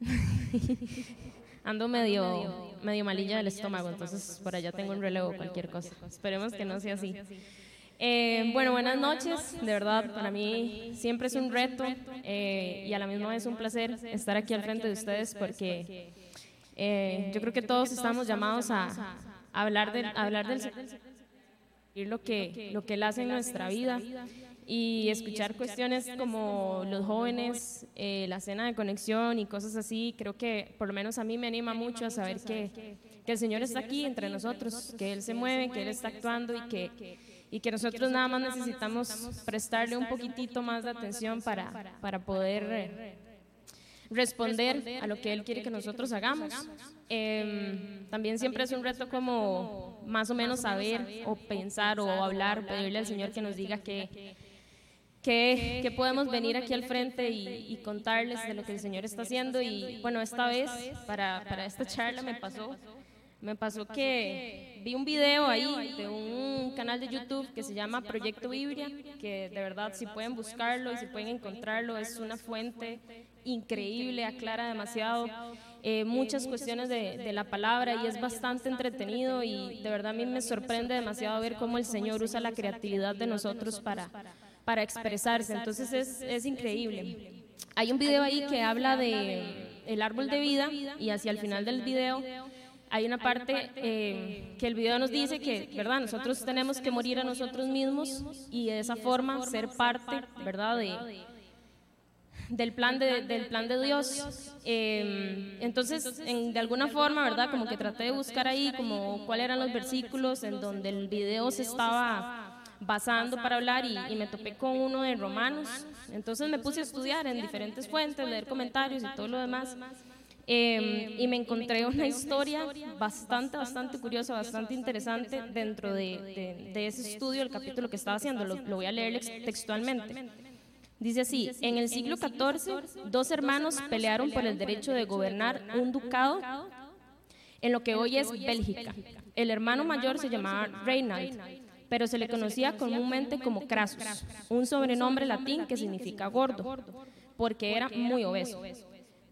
Ando medio, medio malilla del estómago, entonces por allá tengo un relevo, cualquier cosa. Esperemos que no sea así. Eh, bueno, buenas noches. De verdad, para mí siempre es un reto eh, y a la misma vez un placer estar aquí al frente de ustedes porque eh, yo creo que todos estamos llamados a, hablar del, hablar del lo que, lo que Él hace en nuestra vida y escuchar cuestiones como los jóvenes, eh, la cena de conexión y cosas así, creo que por lo menos a mí me anima mucho a saber que, que el Señor está aquí entre nosotros, que Él se mueve, que Él está actuando y que, y que nosotros nada más necesitamos prestarle un poquitito más de atención para, para poder responder a lo que Él quiere que nosotros hagamos. Em, también siempre es un reto como más o menos saber o pensar o hablar, pedirle al Señor que nos diga que que, podemos venir aquí al frente y, contarles de lo que el Señor está haciendo. Y bueno, esta vez, para, para esta charla me pasó, me pasó que vi un video ahí de un canal de YouTube que se llama Proyecto Biblia, que de verdad si pueden buscarlo y si pueden encontrarlo, es una fuente increíble, aclara demasiado eh, muchas cuestiones de, de, la palabra y es bastante entretenido y de verdad a mí me sorprende demasiado ver cómo el Señor usa la creatividad de nosotros para para expresarse. Entonces es, es increíble. Hay un video ahí que habla de el árbol de vida y hacia el final del video hay una parte eh, que el video nos dice que, ¿verdad? Nosotros tenemos que morir a nosotros mismos y de esa forma ser parte, ¿verdad? De, del plan de, del plan de Dios. Eh, entonces, en, de alguna forma, ¿verdad? Como que traté de buscar ahí como cuáles eran los versículos en donde el video se estaba basando para hablar y, me topé con uno de Romanos. Entonces me puse a estudiar en diferentes fuentes, leer comentarios y todo lo demás. Em, y me encontré una historia bastante, bastante curiosa, bastante interesante dentro de, de, ese estudio, el capítulo que estaba haciendo. Lo, lo voy a leer textualmente. Dice así, en el siglo XIV, dos hermanos pelearon por el derecho de gobernar un ducado en lo que hoy es Bélgica. El hermano mayor se llamaba Reinald pero se le conocía comúnmente como Crasus, un sobrenombre latín que significa gordo, porque era muy obeso.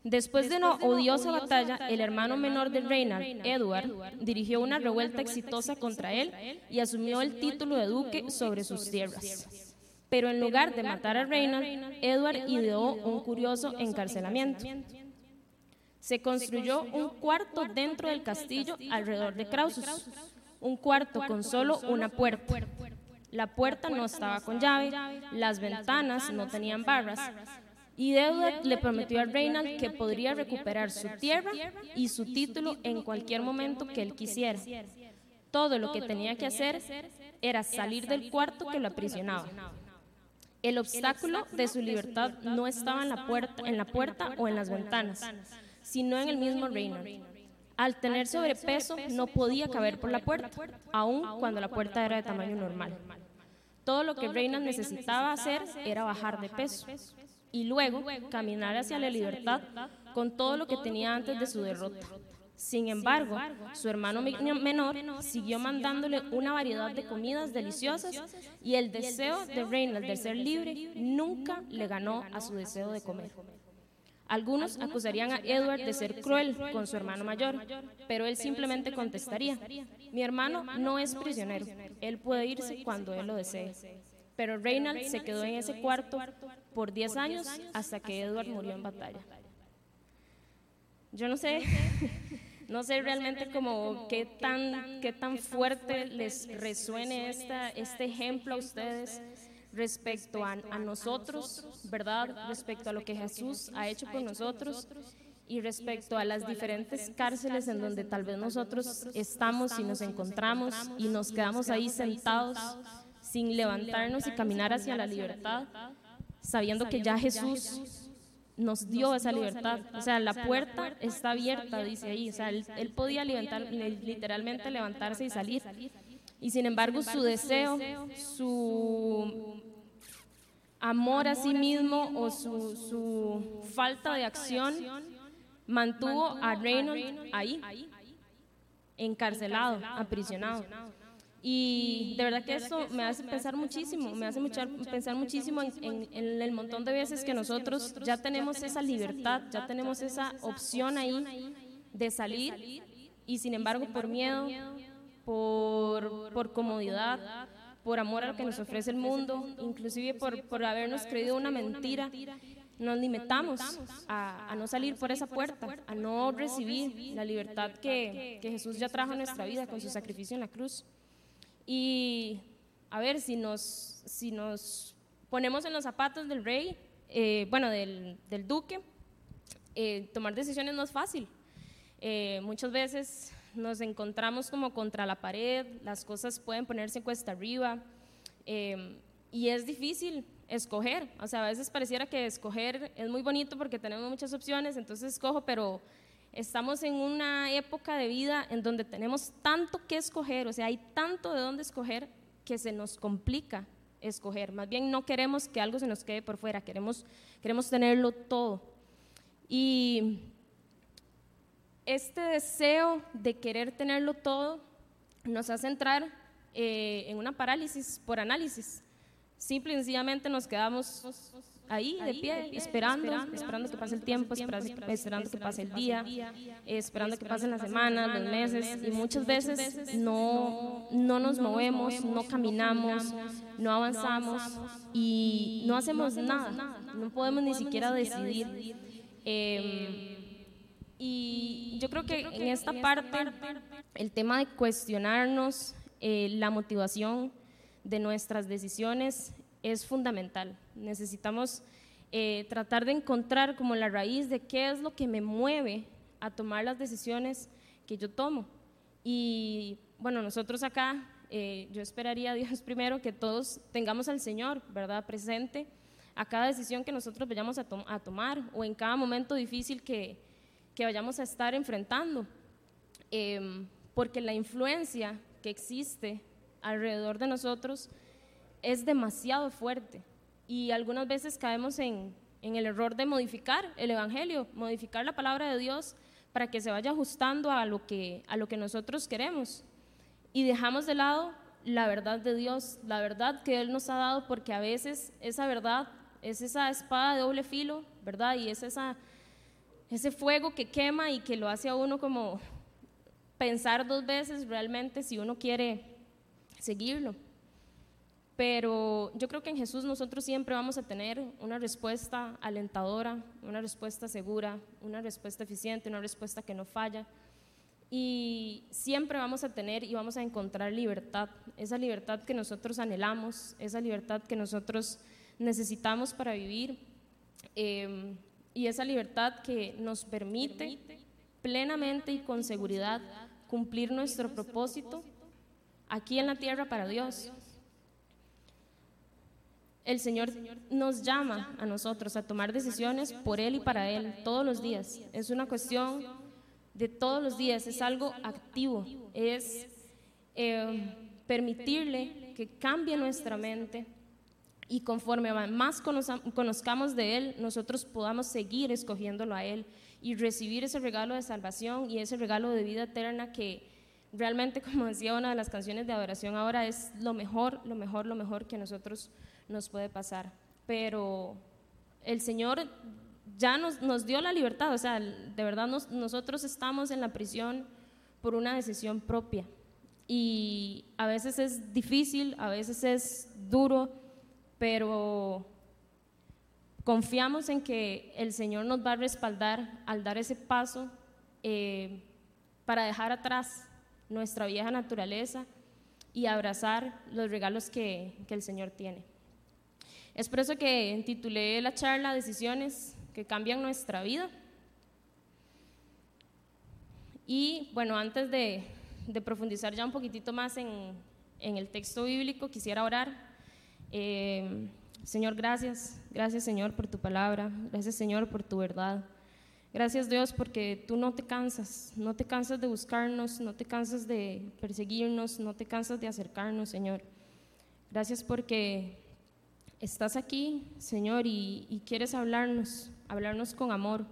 Después de una odiosa batalla, el hermano menor de Reinald, Edward, dirigió una revuelta exitosa contra él y asumió el título de duque sobre sus tierras. Pero en lugar de matar a Reinald, Edward ideó un curioso encarcelamiento. Se construyó un cuarto dentro del castillo alrededor de Crassus un cuarto con solo una puerta. La puerta no estaba con llave, las ventanas no tenían barras. Y Edward le prometió a Reynald que podría recuperar su tierra y su título en cualquier momento que él quisiera. Todo lo que tenía que hacer era salir del cuarto que lo aprisionaba. El obstáculo de su libertad no estaba en la puerta, en la puerta o en las ventanas, sino en el mismo Reynald. Al tener sobrepeso no podía caber por la puerta, aun cuando la puerta era de tamaño normal. Todo lo que Reina necesitaba hacer era bajar de peso y luego caminar hacia la libertad con todo lo que tenía antes de su derrota. Sin embargo, su hermano menor siguió mandándole una variedad de comidas deliciosas y el deseo de Reina de ser libre nunca le ganó a su deseo de comer. Algunos acusarían a Edward de ser cruel con su hermano mayor, pero él simplemente contestaría, mi hermano no es prisionero, él puede irse cuando él lo desee. Pero Reynald se quedó en ese cuarto por 10 años hasta que Edward murió en batalla. Yo no sé, no sé realmente como qué tan, qué tan fuerte les resuene esta, este ejemplo a ustedes respecto a, nosotros, ¿verdad? Respecto a lo que Jesús ha hecho con nosotros y respecto a las diferentes cárceles en donde tal vez nosotros estamos y nos encontramos y nos quedamos ahí sentados sin levantarnos y caminar hacia la libertad, sabiendo que ya Jesús nos dio esa libertad. O sea, la puerta está abierta, dice ahí. O sea, él, él podía levantar, literalmente levantarse y salir. Y sin embargo, su deseo, su amor a sí mismo o su, falta de acción mantuvo a Reynolds ahí, encarcelado, aprisionado. Y de verdad que eso me hace pensar muchísimo, me hace pensar muchísimo en, en, el montón de veces que nosotros ya tenemos esa libertad, ya tenemos esa opción ahí de salir y sin embargo por miedo, por, por comodidad, por amor a lo que nos ofrece el mundo, inclusive por, por habernos creído una mentira, nos limitamos a, a, no salir por esa puerta, a no recibir la libertad que, que Jesús ya trajo a nuestra vida con su sacrificio en la cruz. Y a ver, si nos, si nos ponemos en los zapatos del rey, eh, bueno, del, del duque, eh, tomar decisiones no es fácil. Eh, muchas veces nos encontramos como contra la pared, las cosas pueden ponerse cuesta arriba y es difícil escoger. O sea, a veces pareciera que escoger es muy bonito porque tenemos muchas opciones, entonces escojo, pero Estamos en una época de vida en donde tenemos tanto que escoger, o sea, hay tanto de dónde escoger que se nos complica escoger. Más bien no queremos que algo se nos quede por fuera, queremos, queremos tenerlo todo. Y este deseo de querer tenerlo todo nos hace entrar eh, en una parálisis por análisis. Simple y sencillamente nos quedamos ahí de pie, esperando, esperando, que pase el tiempo, esperando, que pase el día, esperando que pasen las semanas, los meses, y muchas veces no, no nos movemos, no caminamos, no avanzamos y no hacemos nada, no podemos ni siquiera decidir. Em, y yo creo que en esta parte el tema de cuestionarnos eh, la motivación de nuestras decisiones es fundamental. Necesitamos eh, tratar de encontrar como la raíz de qué es lo que me mueve a tomar las decisiones que yo tomo. Y bueno, nosotros acá, eh, yo esperaría a Dios primero que todos tengamos al Señor, ¿verdad? Presente a cada decisión que nosotros vayamos a, tomar o en cada momento difícil que, que vayamos a estar enfrentando. Em, porque la influencia que existe alrededor de nosotros es demasiado fuerte y algunas veces caemos en, en, el error de modificar el Evangelio, modificar la palabra de Dios para que se vaya ajustando a lo que, a lo que nosotros queremos. Y dejamos de lado la verdad de Dios, la verdad que Él nos ha dado, porque a veces esa verdad es esa espada de doble filo, ¿verdad? Y es esa, ese fuego que quema y que lo hace a uno como pensar dos veces realmente si uno quiere seguirlo. Pero yo creo que en Jesús nosotros siempre vamos a tener una respuesta alentadora, una respuesta segura, una respuesta eficiente, una respuesta que no falla. Y siempre vamos a tener y vamos a encontrar libertad, esa libertad que nosotros anhelamos, esa libertad que nosotros necesitamos para vivir em, y esa libertad que nos permite plenamente y con seguridad cumplir nuestro propósito aquí en la tierra para Dios el Señor nos llama a nosotros a tomar decisiones por Él y para Él todos los días. Es una cuestión de todos los días, es algo activo, es eh, permitirle que cambie nuestra mente y conforme más conozcamos de Él, nosotros podamos seguir escogiéndolo a Él y recibir ese regalo de salvación y ese regalo de vida eterna que realmente, como decía una de las canciones de adoración ahora, es lo mejor, lo mejor, lo mejor que nosotros nos puede pasar. Pero el Señor ya nos, nos dio la libertad, o sea, de verdad nosotros estamos en la prisión por una decisión propia. Y a veces es difícil, a veces es duro, pero confiamos en que el Señor nos va a respaldar al dar ese paso eh, para dejar atrás nuestra vieja naturaleza y abrazar los regalos que, que el Señor tiene. Es por eso que titulé la charla Decisiones que cambian nuestra vida. Y bueno, antes de, profundizar ya un poquitito más en, el texto bíblico, quisiera orar. Eh, Señor, gracias. Gracias, Señor, por tu palabra. Gracias, Señor, por tu verdad. Gracias, Dios, porque tú no te cansas. No te cansas de buscarnos, no te cansas de perseguirnos, no te cansas de acercarnos, Señor. Gracias porque estás aquí, Señor, y, quieres hablarnos, hablarnos con amor.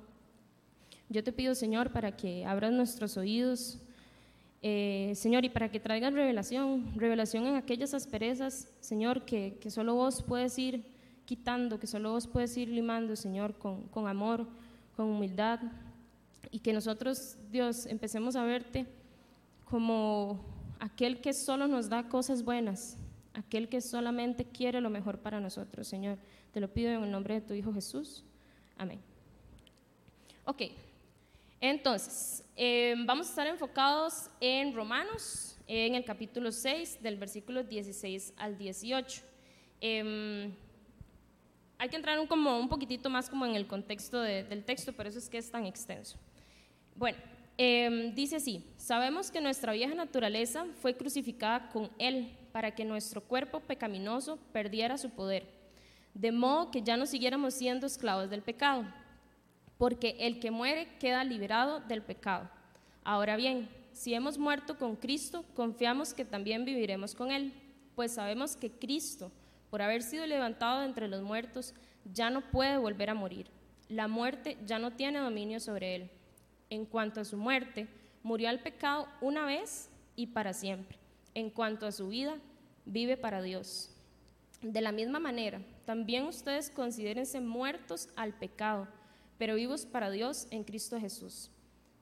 Yo te pido, Señor, para que abras nuestros oídos, Eh, Señor, y para que traigan revelación, revelación en aquellas asperezas, Señor, que, que solo vos puedes ir quitando, que solo vos puedes ir limando, Señor, con, con amor, con humildad, y que nosotros, Dios, empecemos a verte como aquel que solo nos da cosas buenas, aquel que solamente quiere lo mejor para nosotros, Señor. Te lo pido en el nombre de tu Hijo Jesús. Amén. Ok, entonces, em, vamos a estar enfocados en Romanos, en el capítulo 6, del versículo 16 al 18. Em, hay que entrar un, como un poquitito más como en el contexto del texto, por eso es que es tan extenso. Bueno, em, dice así, sabemos que nuestra vieja naturaleza fue crucificada con Él para que nuestro cuerpo pecaminoso perdiera su poder, de modo que ya no siguiéramos siendo esclavos del pecado porque el que muere queda liberado del pecado. Ahora bien, si hemos muerto con Cristo, confiamos que también viviremos con Él, pues sabemos que Cristo, por haber sido levantado entre los muertos, ya no puede volver a morir. La muerte ya no tiene dominio sobre Él. En cuanto a su muerte, murió al pecado una vez y para siempre. En cuanto a su vida, vive para Dios. De la misma manera, también ustedes considérense muertos al pecado pero vivos para Dios en Cristo Jesús.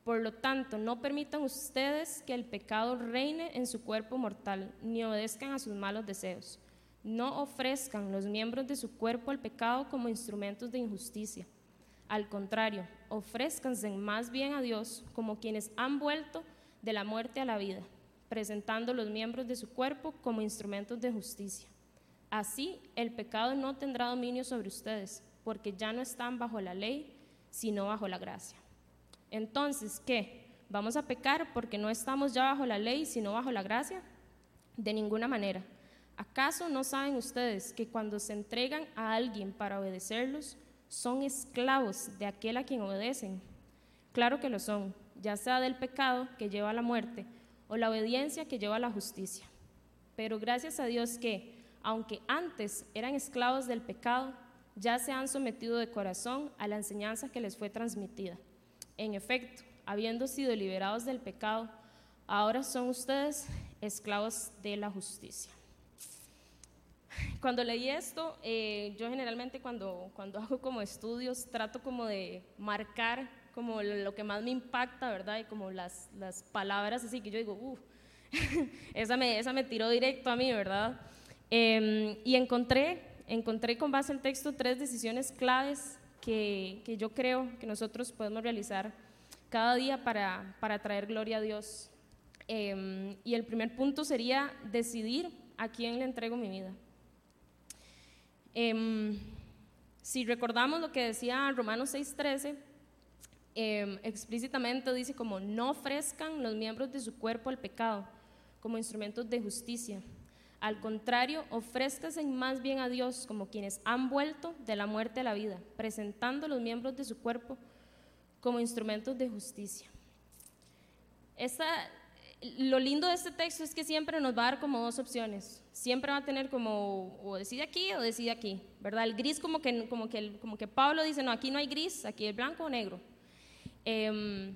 Por lo tanto, no permitan ustedes que el pecado reine en su cuerpo mortal, ni obedezcan a sus malos deseos. No ofrezcan los miembros de su cuerpo al pecado como instrumentos de injusticia. Al contrario, ofrézcanse más bien a Dios como quienes han vuelto de la muerte a la vida, presentando los miembros de su cuerpo como instrumentos de justicia. Así, el pecado no tendrá dominio sobre ustedes, porque ya no están bajo la ley, sino bajo la gracia. Entonces, ¿qué? ¿Vamos a pecar porque no estamos ya bajo la ley, sino bajo la gracia? De ninguna manera. ¿Acaso no saben ustedes que cuando se entregan a alguien para obedecerlos, son esclavos de aquel a quien obedecen? Claro que lo son, ya sea del pecado que lleva a la muerte o la obediencia que lleva a la justicia. Pero gracias a Dios que, aunque antes eran esclavos del pecado, ya se han sometido de corazón a la enseñanza que les fue transmitida. En efecto, habiendo sido liberados del pecado, ahora son ustedes esclavos de la justicia. Cuando leí esto, eh, yo generalmente cuando, cuando hago como estudios trato como de marcar como lo que más me impacta, ¿verdad? Y como las, las palabras así que yo digo, uff, esa, me, esa me tiró directo a mí, ¿verdad? Em, y encontré encontré con base al texto tres decisiones claves que, que yo creo que nosotros podemos realizar cada día para, para traer gloria a Dios. Em, y el primer punto sería decidir a quién le entrego mi vida. Em, si recordamos lo que decía Romanos 6:13, eh, explícitamente dice como no ofrezcan los miembros de su cuerpo al pecado como instrumentos de justicia al contrario, ofrézcase más bien a Dios como quienes han vuelto de la muerte a la vida, presentando los miembros de su cuerpo como instrumentos de justicia. lo lindo de este texto es que siempre nos va a dar como dos opciones. Siempre va a tener como o decide aquí o decide aquí, ¿verdad? El gris como que, como que, como que Pablo dice, no, aquí no hay gris, aquí es blanco o negro. Em,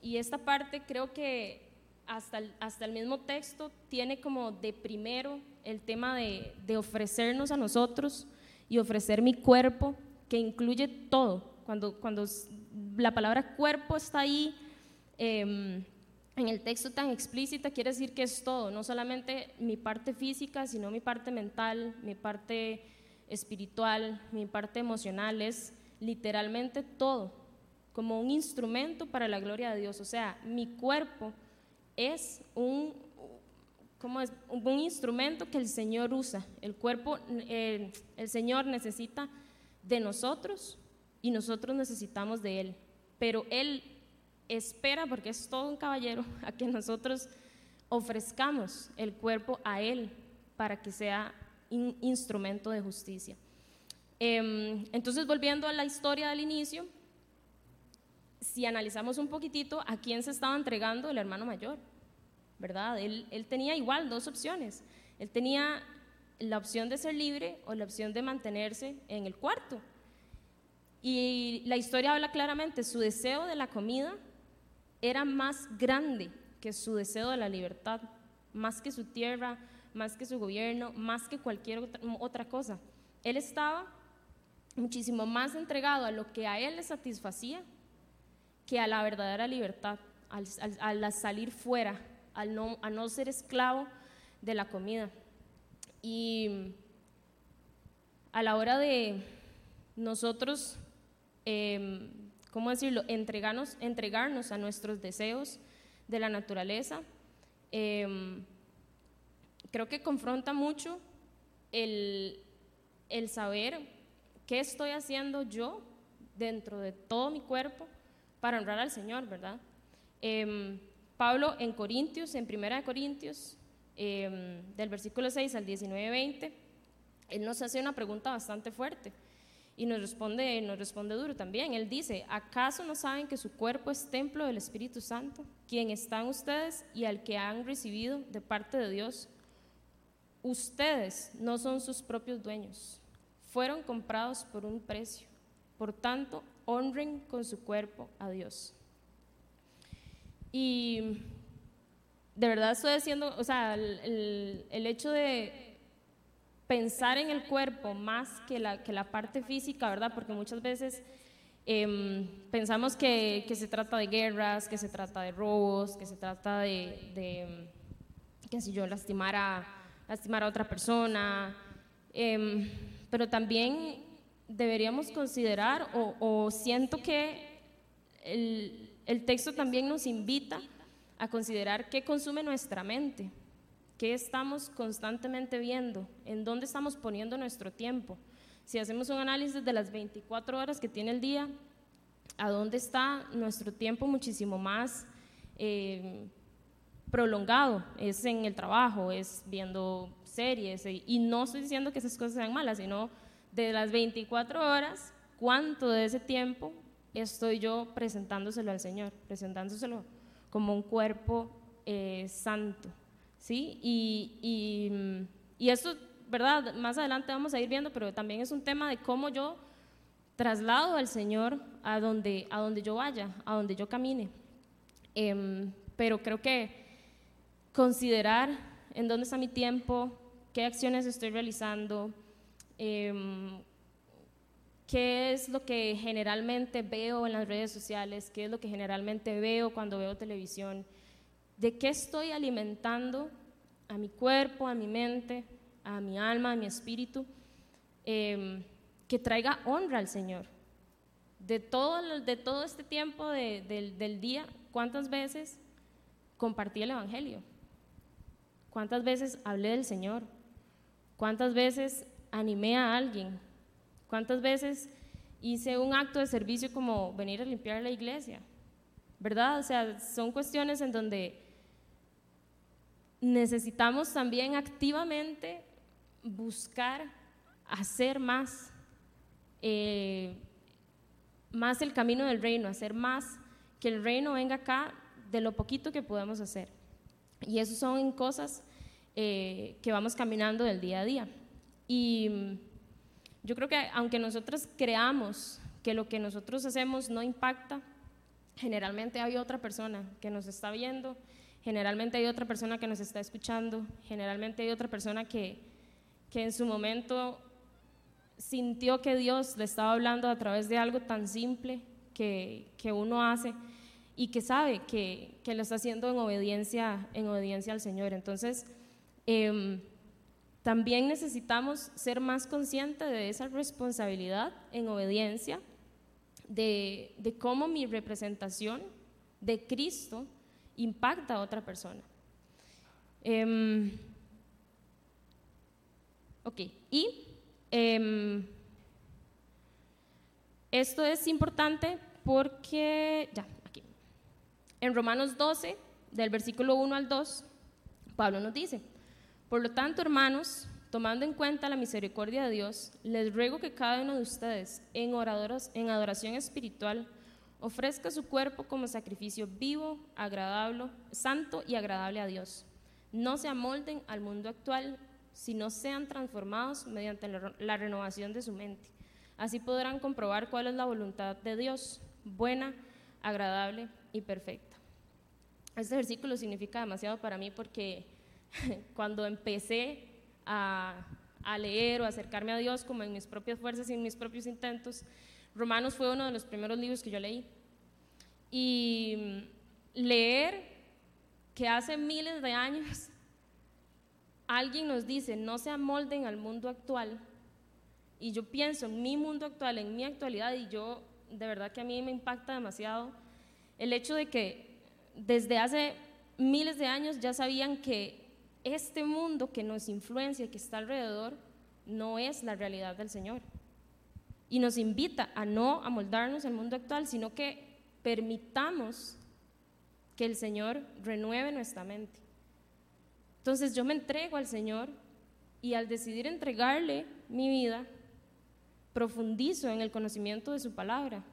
y esta parte creo que hasta el, hasta el mismo texto tiene como de primero el tema de, de, ofrecernos a nosotros y ofrecer mi cuerpo, que incluye todo. Cuando, cuando la palabra cuerpo está ahí em, en el texto tan explícita, quiere decir que es todo, no solamente mi parte física, sino mi parte mental, mi parte espiritual, mi parte emocional, es literalmente todo, como un instrumento para la gloria de Dios. O sea, mi cuerpo es un, ¿cómo un instrumento que el Señor usa. El cuerpo, el Señor necesita de nosotros y nosotros necesitamos de Él. Pero Él espera, porque es todo un caballero, a que nosotros ofrezcamos el cuerpo a Él para que sea un instrumento de justicia. Em, entonces, volviendo a la historia del inicio, si analizamos un poquitito a quién se estaba entregando el hermano mayor, ¿verdad? Él, él tenía igual dos opciones. Él tenía la opción de ser libre o la opción de mantenerse en el cuarto. Y la historia habla claramente, su deseo de la comida era más grande que su deseo de la libertad, más que su tierra, más que su gobierno, más que cualquier otra, cosa. Él estaba muchísimo más entregado a lo que a él le satisfacía que a la verdadera libertad, al, salir fuera, a no ser esclavo de la comida. Y a la hora de nosotros, eh, ¿cómo decirlo?, entregarnos, entregarnos a nuestros deseos de la naturaleza, em, creo que confronta mucho el saber qué estoy haciendo yo dentro de todo mi cuerpo para honrar al Señor, ¿verdad? Em, Pablo en Corintios, en Primera de Corintios, em, del versículo 6 al 19-20, él nos hace una pregunta bastante fuerte y nos responde, nos responde duro también. Él dice, ¿acaso no saben que su cuerpo es templo del Espíritu Santo, quien están ustedes y al que han recibido de parte de Dios? Ustedes no son sus propios dueños, fueron comprados por un precio. Por tanto, honren con su cuerpo a Dios. Y de verdad estoy diciendo, o sea, el, hecho de pensar en el cuerpo más que la, que la parte física, ¿verdad? Porque muchas veces em, pensamos que, que, se trata de guerras, que se trata de robos, que se trata de, que si yo lastimar a, lastimar a otra persona, em, pero también deberíamos considerar, o, o siento que el, el texto también nos invita a considerar qué consume nuestra mente. ¿Qué estamos constantemente viendo? ¿En dónde estamos poniendo nuestro tiempo? Si hacemos un análisis de las 24 horas que tiene el día, ¿a dónde está nuestro tiempo muchísimo más eh, prolongado? Es en el trabajo, es viendo series, y no estoy diciendo que esas cosas sean malas, sino de las 24 horas, ¿cuánto de ese tiempo estoy yo presentándoselo al Señor, presentándoselo como un cuerpo eh, santo? ¿sí? Y, y, y ¿verdad? Más adelante vamos a ir viendo, pero también es un tema de cómo yo traslado al Señor a donde, a donde yo vaya, a donde yo camine. Em, pero creo que considerar en dónde está mi tiempo, qué acciones estoy realizando, em, qué es lo que generalmente veo en las redes sociales, qué es lo que generalmente veo cuando veo televisión, de qué estoy alimentando a mi cuerpo, a mi mente, a mi alma, a mi espíritu, em, que traiga honra al Señor. De todo, de todo este tiempo del día, ¿cuántas veces compartí el Evangelio? ¿Cuántas veces hablé del Señor? ¿Cuántas veces animé a alguien? ¿Cuántas veces hice un acto de servicio como venir a limpiar la iglesia? ¿Verdad? O sea, son cuestiones en donde necesitamos también activamente buscar hacer más, eh, más el camino del reino, hacer más que el reino venga acá de lo poquito que podemos hacer. Y eso son cosas eh, que vamos caminando del día a día. Y mm, yo creo que aunque nosotros creamos que lo que nosotros hacemos no impacta, generalmente hay otra persona que nos está viendo generalmente hay otra persona que nos está escuchando, generalmente hay otra persona que, que en su momento sintió que Dios le estaba hablando a través de algo tan simple que, que uno hace y que sabe que, que, lo está haciendo en obediencia, en obediencia al Señor. Entonces, em, también necesitamos ser más conscientes de esa responsabilidad en obediencia, de, cómo mi representación de Cristo impacta a otra persona. Em, ok, y em, esto es importante porque, ya, aquí, en Romanos 12, del versículo 1 al 2, Pablo nos dice, por lo tanto, hermanos, tomando en cuenta la misericordia de Dios, les ruego que cada uno de ustedes en, oradoras, en adoración espiritual, ofrezca su cuerpo como sacrificio vivo, agradable, santo y agradable a Dios. No se amolden al mundo actual, sino sean transformados mediante la renovación de su mente. Así podrán comprobar cuál es la voluntad de Dios, buena, agradable y perfecta. este versículo significa demasiado para mí porque cuando empecé a, a leer o acercarme a Dios como en mis propias fuerzas y en mis propios intentos, Romanos fue uno de los primeros libros que yo leí. Y leer que hace miles de años alguien nos dice, no se amolden al mundo actual, y yo pienso en mi mundo actual, en mi actualidad, y yo, de verdad que a mí me impacta demasiado el hecho de que desde hace miles de años ya sabían que este mundo que nos influencia, que está alrededor, no es la realidad del Señor. Y nos invita a no amoldarnos al mundo actual, sino que permitamos que el Señor renueve nuestra mente. Entonces yo me entrego al Señor y al decidir entregarle mi vida, profundizo en el conocimiento de su palabra.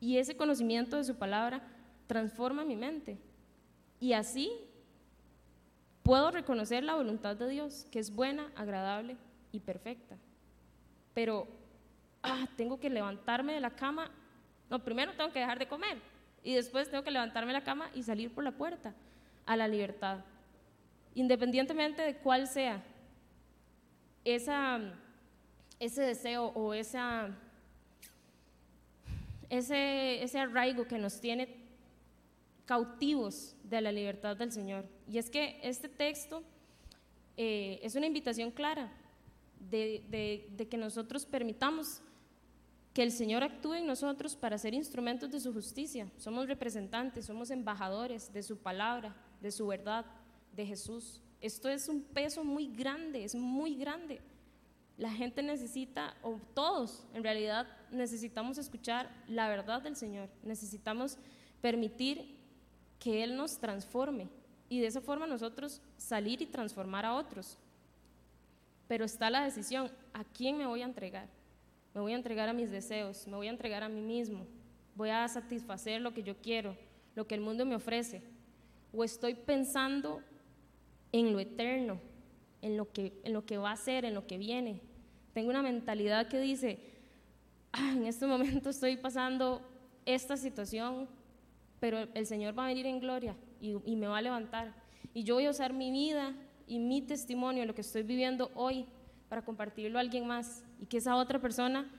Y ese conocimiento de su palabra transforma mi mente. Y así puedo reconocer la voluntad de Dios, que es buena, agradable y perfecta. Pero, ah, tengo que levantarme de la cama. No, primero tengo que dejar de comer y después tengo que levantarme de la cama y salir por la puerta a la libertad. Independientemente de cuál sea esa, ese deseo o esa, ese, ese arraigo que nos tiene cautivos de la libertad del Señor. Y es que este texto eh, es una invitación clara de, de que nosotros permitamos que el Señor actúe en nosotros para ser instrumentos de su justicia. Somos representantes, somos embajadores de su palabra, de su verdad, de Jesús. Esto es un peso muy grande, es muy grande. La gente necesita, o todos en realidad necesitamos escuchar la verdad del Señor. Necesitamos permitir que Él nos transforme y de esa forma nosotros salir y transformar a otros. Pero está la decisión, ¿a quién me voy a entregar? me voy a entregar a mis deseos, me voy a entregar a mí mismo, voy a satisfacer lo que yo quiero, lo que el mundo me ofrece, o estoy pensando en lo eterno, en lo que, va a ser, en lo que viene. Tengo una mentalidad que dice, ah, en este momento estoy pasando esta situación, pero el Señor va a venir en gloria y, y me va a levantar. Y yo voy a usar mi vida y mi testimonio, lo que estoy viviendo hoy, para compartirlo a alguien más y que esa otra persona,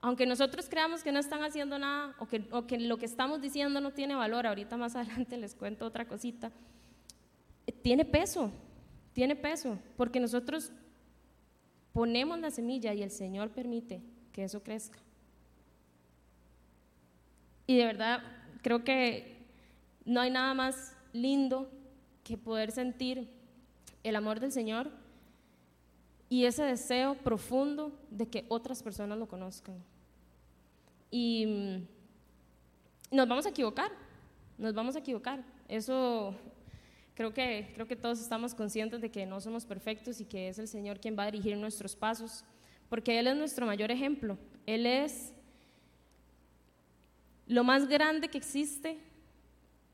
aunque nosotros creamos que no están haciendo nada o que, o que lo que estamos diciendo no tiene valor, ahorita más adelante les cuento otra cosita, tiene peso, tiene peso, porque nosotros ponemos la semilla y el Señor permite que eso crezca. Y de verdad creo que no hay nada más lindo que poder sentir el amor del Señor y ese deseo profundo de que otras personas lo conozcan. Y mm, nos vamos a equivocar, nos vamos a equivocar. Eso creo que, creo que todos estamos conscientes de que no somos perfectos y que es el Señor quien va a dirigir nuestros pasos, porque Él es nuestro mayor ejemplo. Él es lo más grande que existe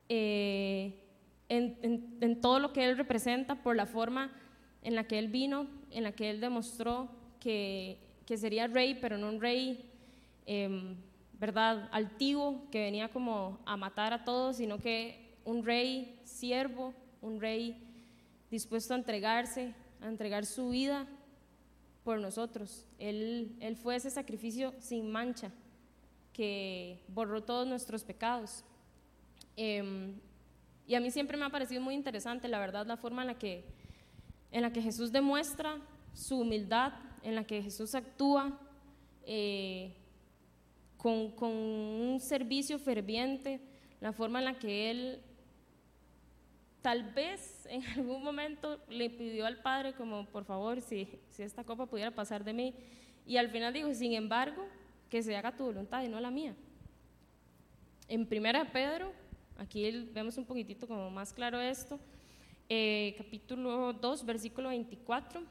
eh, en, todo lo que Él representa por la forma en la que Él vino, en la que él demostró que, que sería rey, pero no un rey, em, ¿verdad?, altivo, que venía como a matar a todos, sino que un rey siervo, un rey dispuesto a entregarse, a entregar su vida por nosotros. Él, él fue ese sacrificio sin mancha que borró todos nuestros pecados. Em, y a mí siempre me ha parecido muy interesante, la verdad, la forma en la que en la que Jesús demuestra su humildad, en la que Jesús actúa eh, con, un servicio ferviente, la forma en la que Él tal vez en algún momento le pidió al Padre como, por favor, si, si esta copa pudiera pasar de mí, y al final dijo, sin embargo, que se haga tu voluntad y no la mía. En primera Pedro, aquí vemos un poquitito como más claro esto, eh, capítulo 2, versículo 24,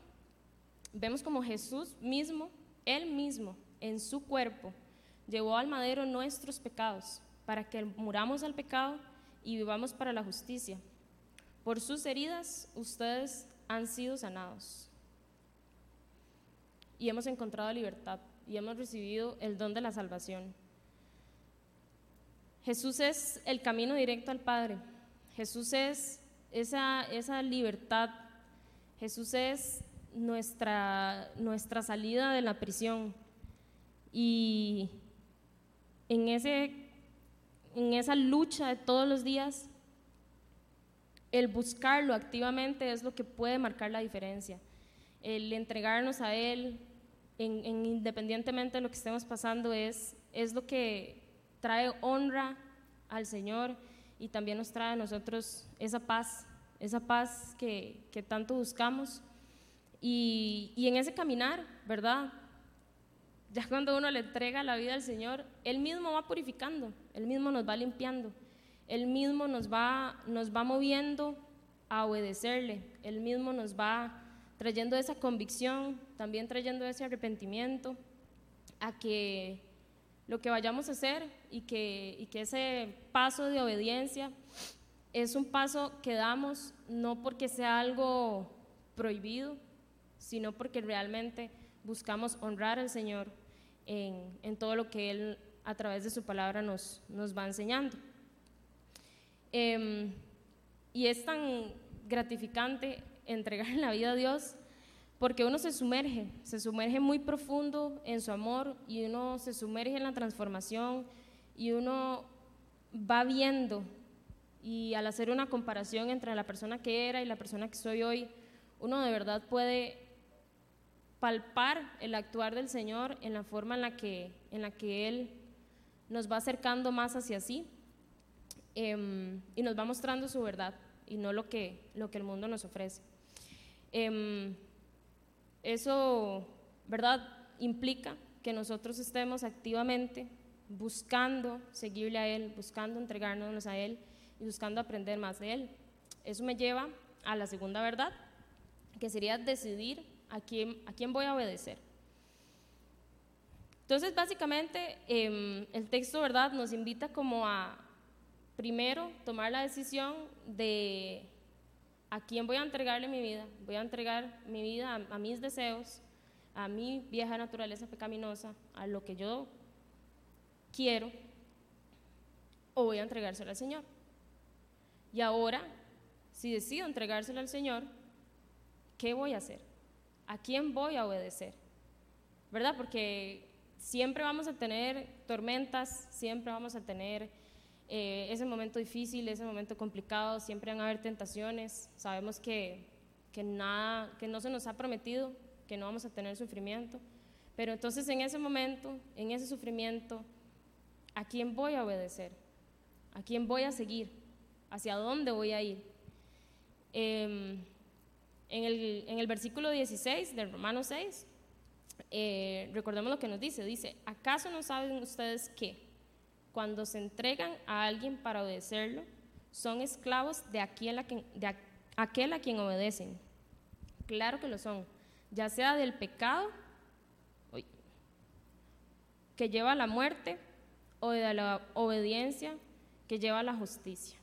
vemos como Jesús mismo, Él mismo, en su cuerpo, llevó al madero nuestros pecados, para que muramos al pecado y vivamos para la justicia. Por sus heridas ustedes han sido sanados. Y hemos encontrado libertad y hemos recibido el don de la salvación. Jesús es el camino directo al Padre. Jesús es esa, esa libertad, Jesús es nuestra, nuestra salida de la prisión. Y en, ese, en esa lucha de todos los días, el buscarlo activamente es lo que puede marcar la diferencia. El entregarnos a Él, en, independientemente de lo que estemos pasando, es, es lo que trae honra al Señor y también nos trae a nosotros esa paz, esa paz que, que tanto buscamos. Y, y, en ese caminar, ¿verdad? Ya cuando uno le entrega la vida al Señor, Él mismo va purificando, Él mismo nos va limpiando, Él mismo nos va, nos va moviendo a obedecerle, Él mismo nos va trayendo esa convicción, también trayendo ese arrepentimiento, a que lo que vayamos a hacer y que, ese paso de obediencia es un paso que damos no porque sea algo prohibido, sino porque realmente buscamos honrar al Señor en, todo lo que Él a través de su palabra nos, nos va enseñando. Em, y es tan gratificante entregar la vida a Dios porque uno se sumerge, se sumerge muy profundo en su amor y uno se sumerge en la transformación y uno va viendo y al hacer una comparación entre la persona que era y la persona que soy hoy, uno de verdad puede palpar el actuar del Señor en la forma en la que, en la que Él nos va acercando más hacia sí em, y nos va mostrando su verdad y no lo que, lo que el mundo nos ofrece. Em, eso, ¿verdad?, implica que nosotros estemos activamente buscando seguirle a Él, buscando entregarnos a Él y buscando aprender más de Él. Eso me lleva a la segunda verdad, que sería decidir a quién, a quién voy a obedecer. Entonces, básicamente, em, el texto, ¿verdad?, nos invita como a, primero, tomar la decisión de a quién voy a entregarle mi vida. Voy a entregar mi vida a, mis deseos, a mi vieja naturaleza pecaminosa, a lo que yo quiero, o voy a entregárselo al Señor. Y ahora, si decido entregárselo al Señor, ¿qué voy a hacer? ¿A quién voy a obedecer? ¿Verdad? Porque siempre vamos a tener tormentas, siempre vamos a tener eh, ese momento difícil, ese momento complicado, siempre van a haber tentaciones, sabemos que, que, nada, que no se nos ha prometido, que no vamos a tener sufrimiento, pero entonces en ese momento, en ese sufrimiento, ¿a quién voy a obedecer? ¿A quién voy a seguir? ¿Hacia dónde voy a ir? Em, en, el, en, el, versículo 16 del Romano 6, eh, recordemos lo que nos dice, dice, ¿acaso no saben ustedes qué? Cuando se entregan a alguien para obedecerlo, son esclavos de aquel a quien, obedecen. Claro que lo son, ya sea del pecado que lleva a la muerte o de la obediencia que lleva a la justicia.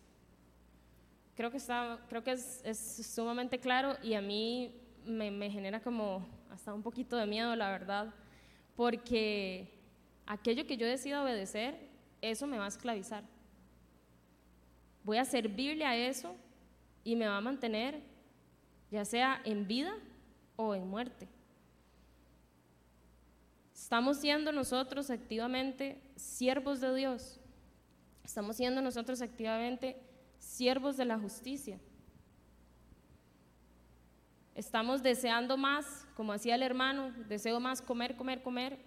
Creo que, está, creo que es, sumamente claro y a mí me, me genera como hasta un poquito de miedo, la verdad, porque aquello que yo decido obedecer eso me va a esclavizar. Voy a servirle a eso y me va a mantener ya sea en vida o en muerte. Estamos siendo nosotros activamente siervos de Dios. Estamos siendo nosotros activamente siervos de la justicia. Estamos deseando más, como hacía el hermano, deseo más comer, comer, comer,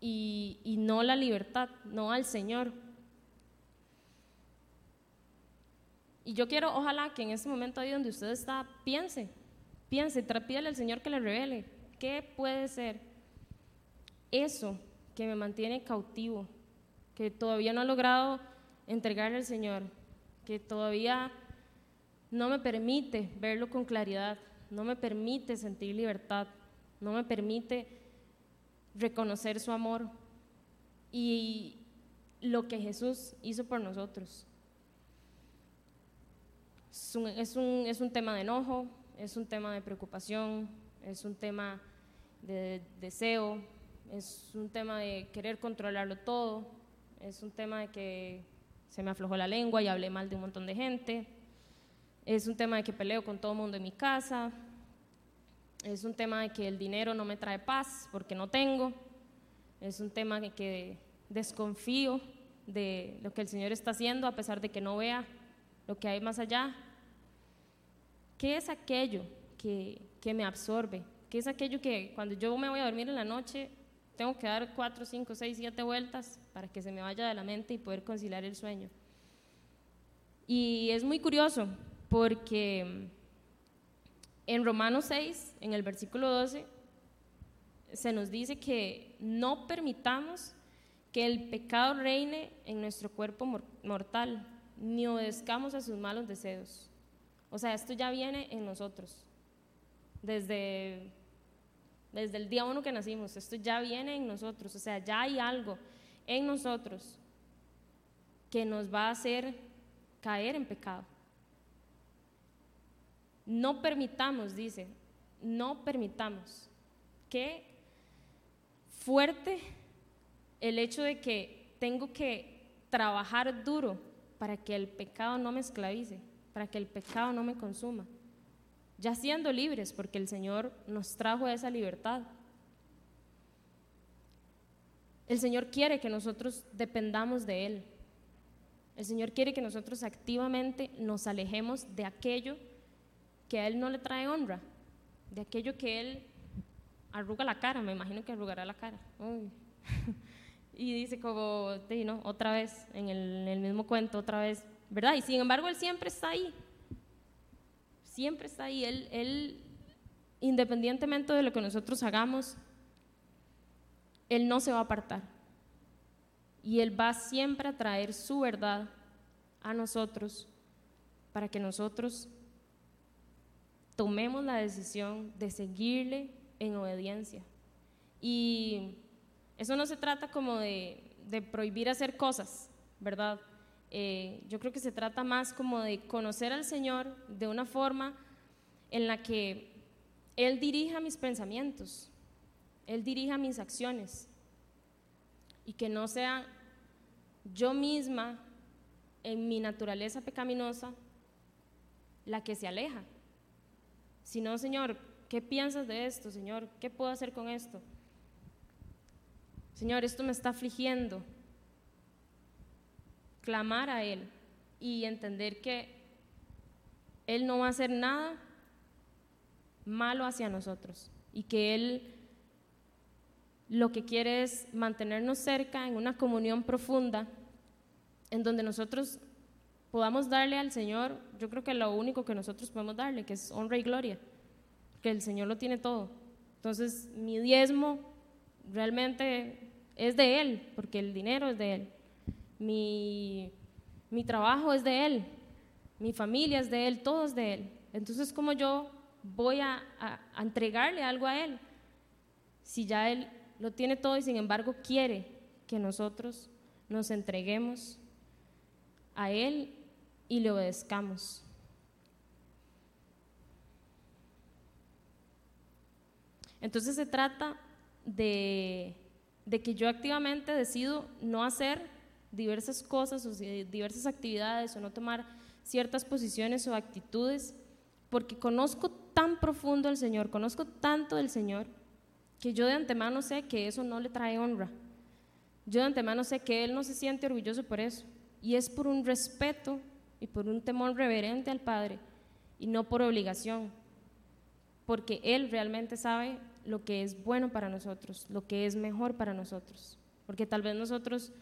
y, no la libertad, no al Señor. Y yo quiero, ojalá que en este momento ahí donde usted está, piense, piense, pídale al Señor que le revele qué puede ser eso que me mantiene cautivo, que todavía no ha logrado entregarle al Señor, que todavía no me permite verlo con claridad, no me permite sentir libertad, no me permite reconocer su amor y lo que Jesús hizo por nosotros. Es un, es un, tema de enojo, es un tema de preocupación, es un tema de deseo, es un tema de querer controlarlo todo, es un tema de que se me aflojó la lengua y hablé mal de un montón de gente. Es un tema de que peleo con todo el mundo en mi casa. Es un tema de que el dinero no me trae paz porque no tengo. Es un tema de que desconfío de lo que el Señor está haciendo a pesar de que no vea lo que hay más allá. ¿Qué es aquello que, que me absorbe? ¿Qué es aquello que cuando yo me voy a dormir en la noche tengo que dar cuatro, cinco, seis, siete vueltas para que se me vaya de la mente y poder conciliar el sueño? Y es muy curioso porque en Romanos 6, en el versículo 12, se nos dice que no permitamos que el pecado reine en nuestro cuerpo mortal, ni obedezcamos a sus malos deseos. O sea, esto ya viene en nosotros. Desde, desde el día uno que nacimos, esto ya viene en nosotros. O sea, ya hay algo en nosotros que nos va a hacer caer en pecado. No permitamos, dice, no permitamos. que fuerte el hecho de que tengo que trabajar duro para que el pecado no me esclavice, para que el pecado no me consuma. Ya siendo libres, porque el Señor nos trajo esa libertad. El Señor quiere que nosotros dependamos de Él. El Señor quiere que nosotros activamente nos alejemos de aquello que a Él no le trae honra, de aquello que Él arruga la cara, me imagino que arrugará la cara. y dice como, no, otra vez, en el, mismo cuento, otra vez, ¿verdad? Y sin embargo, Él siempre está ahí, siempre está ahí, Él, él independientemente de lo que nosotros hagamos, Él no se va a apartar. Y Él va siempre a traer su verdad a nosotros para que nosotros tomemos la decisión de seguirle en obediencia. Y eso no se trata como de, prohibir hacer cosas, ¿verdad? Eh, yo creo que se trata más como de conocer al Señor de una forma en la que Él dirija mis pensamientos, Él dirija mis acciones y que no sea yo misma en mi naturaleza pecaminosa la que se aleja, sino Señor, ¿qué piensas de esto, Señor? ¿Qué puedo hacer con esto? Señor, esto me está afligiendo. Clamar a Él y entender que Él no va a hacer nada malo hacia nosotros y que Él lo que quiere es mantenernos cerca en una comunión profunda en donde nosotros podamos darle al Señor, yo creo que lo único que nosotros podemos darle, que es honra y gloria, que el Señor lo tiene todo. Entonces, mi diezmo realmente es de Él, porque el dinero es de Él. Mi, mi trabajo es de Él, mi familia es de Él, todo es de Él. Entonces, ¿cómo yo voy a, a entregarle algo a Él? Si ya Él lo tiene todo y sin embargo quiere que nosotros nos entreguemos a Él y le obedezcamos. Entonces se trata de de que yo activamente decido no hacer diversas cosas o diversas actividades o no tomar ciertas posiciones o actitudes, porque conozco tan profundo al Señor, conozco tanto del Señor, que yo de antemano sé que eso no le trae honra. Yo de antemano sé que Él no se siente orgulloso por eso. Y es por un respeto y por un temor reverente al Padre y no por obligación. Porque Él realmente sabe lo que es bueno para nosotros, lo que es mejor para nosotros. Porque tal vez nosotros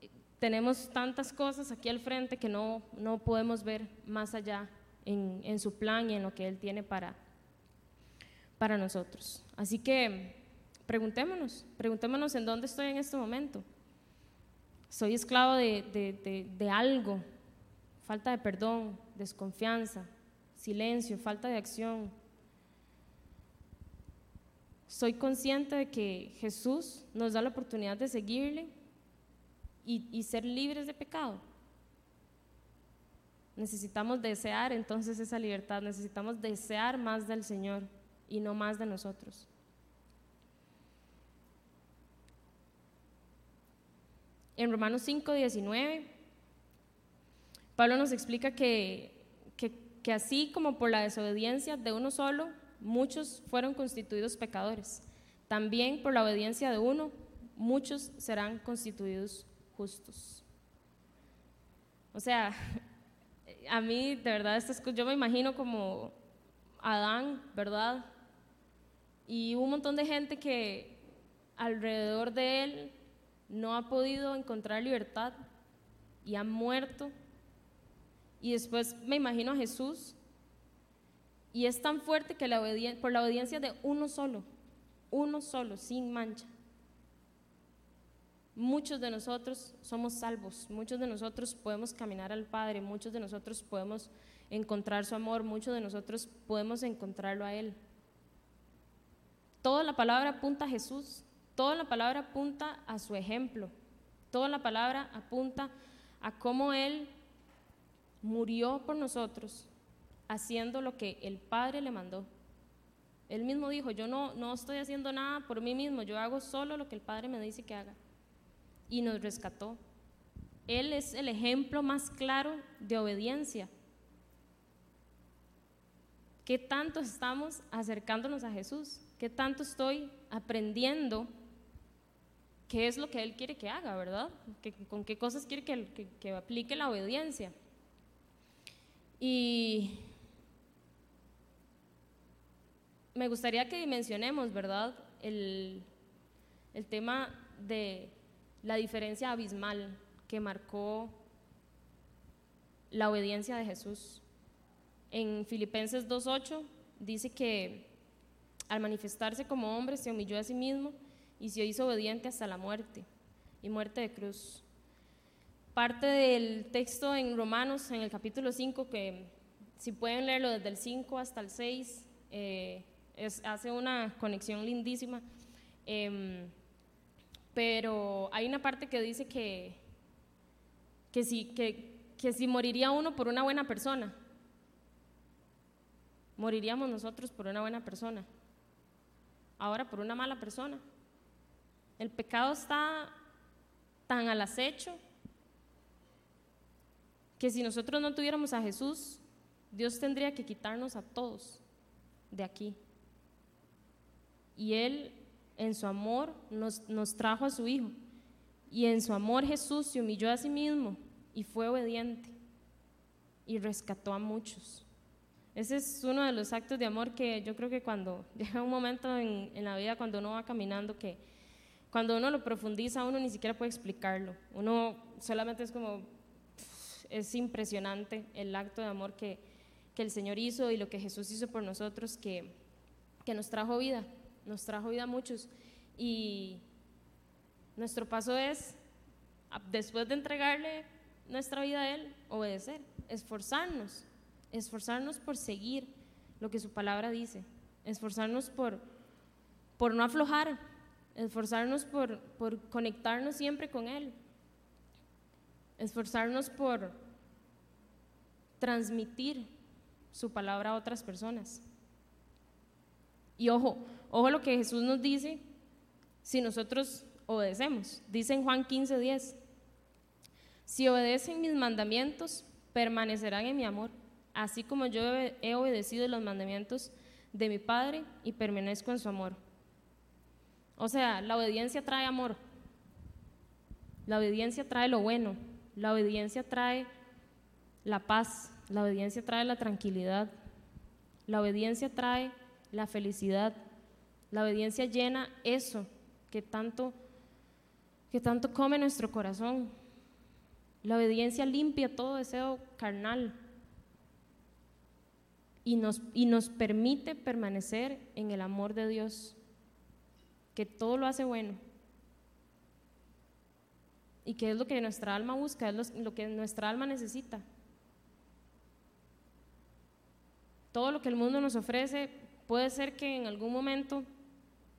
eh, tenemos tantas cosas aquí al frente que no, no podemos ver más allá en, en, su plan y en lo que Él tiene para, para nosotros. Así que preguntémonos, preguntémonos en dónde estoy en este momento. Soy esclavo de, de, de algo, falta de perdón, desconfianza, silencio, falta de acción, soy consciente de que Jesús nos da la oportunidad de seguirle y, ser libres de pecado. Necesitamos desear entonces esa libertad, necesitamos desear más del Señor y no más de nosotros. En Romanos 5, 19 Pablo nos explica que, que, que así como por la desobediencia de uno solo, muchos fueron constituidos pecadores, también por la obediencia de uno, muchos serán constituidos justos. O sea, a mí de verdad, yo me imagino como Adán, ¿verdad? Y un montón de gente que alrededor de él no ha podido encontrar libertad y ha muerto. Y después me imagino a Jesús y es tan fuerte que la por la obediencia de uno solo, uno solo, sin mancha. Muchos de nosotros somos salvos, muchos de nosotros podemos caminar al Padre, muchos de nosotros podemos encontrar su amor, muchos de nosotros podemos encontrarlo a Él. Toda la palabra apunta a Jesús, toda la palabra apunta a su ejemplo, toda la palabra apunta a cómo Él murió por nosotros, haciendo lo que el Padre le mandó. Él mismo dijo, yo no, no estoy haciendo nada por mí mismo, yo hago solo lo que el Padre me dice que haga. Y nos rescató. Él es el ejemplo más claro de obediencia. ¿Qué tanto estamos acercándonos a Jesús? ¿Qué tanto estoy aprendiendo qué es lo que Él quiere que haga, verdad? ¿Con qué cosas quiere que, que, aplique la obediencia? Y me gustaría que dimensionemos, ¿verdad? El, tema de la diferencia abismal que marcó la obediencia de Jesús. En Filipenses 2.8 dice que al manifestarse como hombre se humilló a sí mismo y se hizo obediente hasta la muerte y muerte de cruz. Parte del texto en Romanos, en el capítulo 5, que si pueden leerlo desde el 5 hasta el 6, eh, hace una conexión lindísima. Em, pero hay una parte que dice que, que, si, que, que si moriría uno por una buena persona, moriríamos nosotros por una buena persona, ahora por una mala persona. El pecado está tan al acecho que si nosotros no tuviéramos a Jesús, Dios tendría que quitarnos a todos de aquí. Y Él, en su amor, nos, nos trajo a su Hijo. Y en su amor Jesús se humilló a sí mismo y fue obediente y rescató a muchos. Ese es uno de los actos de amor que yo creo que cuando llega un momento en, la vida, cuando uno va caminando, que cuando uno lo profundiza, uno ni siquiera puede explicarlo. Uno solamente es como, es impresionante el acto de amor que, que el Señor hizo y lo que Jesús hizo por nosotros, que, que nos trajo vida, nos trajo vida a muchos. Y nuestro paso es, después de entregarle nuestra vida a Él, obedecer, esforzarnos esforzarnos por seguir lo que su palabra dice, esforzarnos por, por no aflojar, esforzarnos por, por conectarnos siempre con Él, esforzarnos por transmitir su palabra a otras personas. Y ojo, ojo lo que Jesús nos dice si nosotros obedecemos. Dice en Juan 15, 10, si obedecen mis mandamientos, permanecerán en mi amor así como yo he obedecido los mandamientos de mi Padre y permanezco en su amor. O sea, la obediencia trae amor. La obediencia trae lo bueno. La obediencia trae la paz. La obediencia trae la tranquilidad. La obediencia trae la felicidad. La obediencia llena eso que tanto que tanto come nuestro corazón. La obediencia limpia todo deseo carnal y nos, y nos permite permanecer en el amor de Dios, que todo lo hace bueno. Y que es lo que nuestra alma busca, es lo, que nuestra alma necesita. Todo lo que el mundo nos ofrece puede ser que en algún momento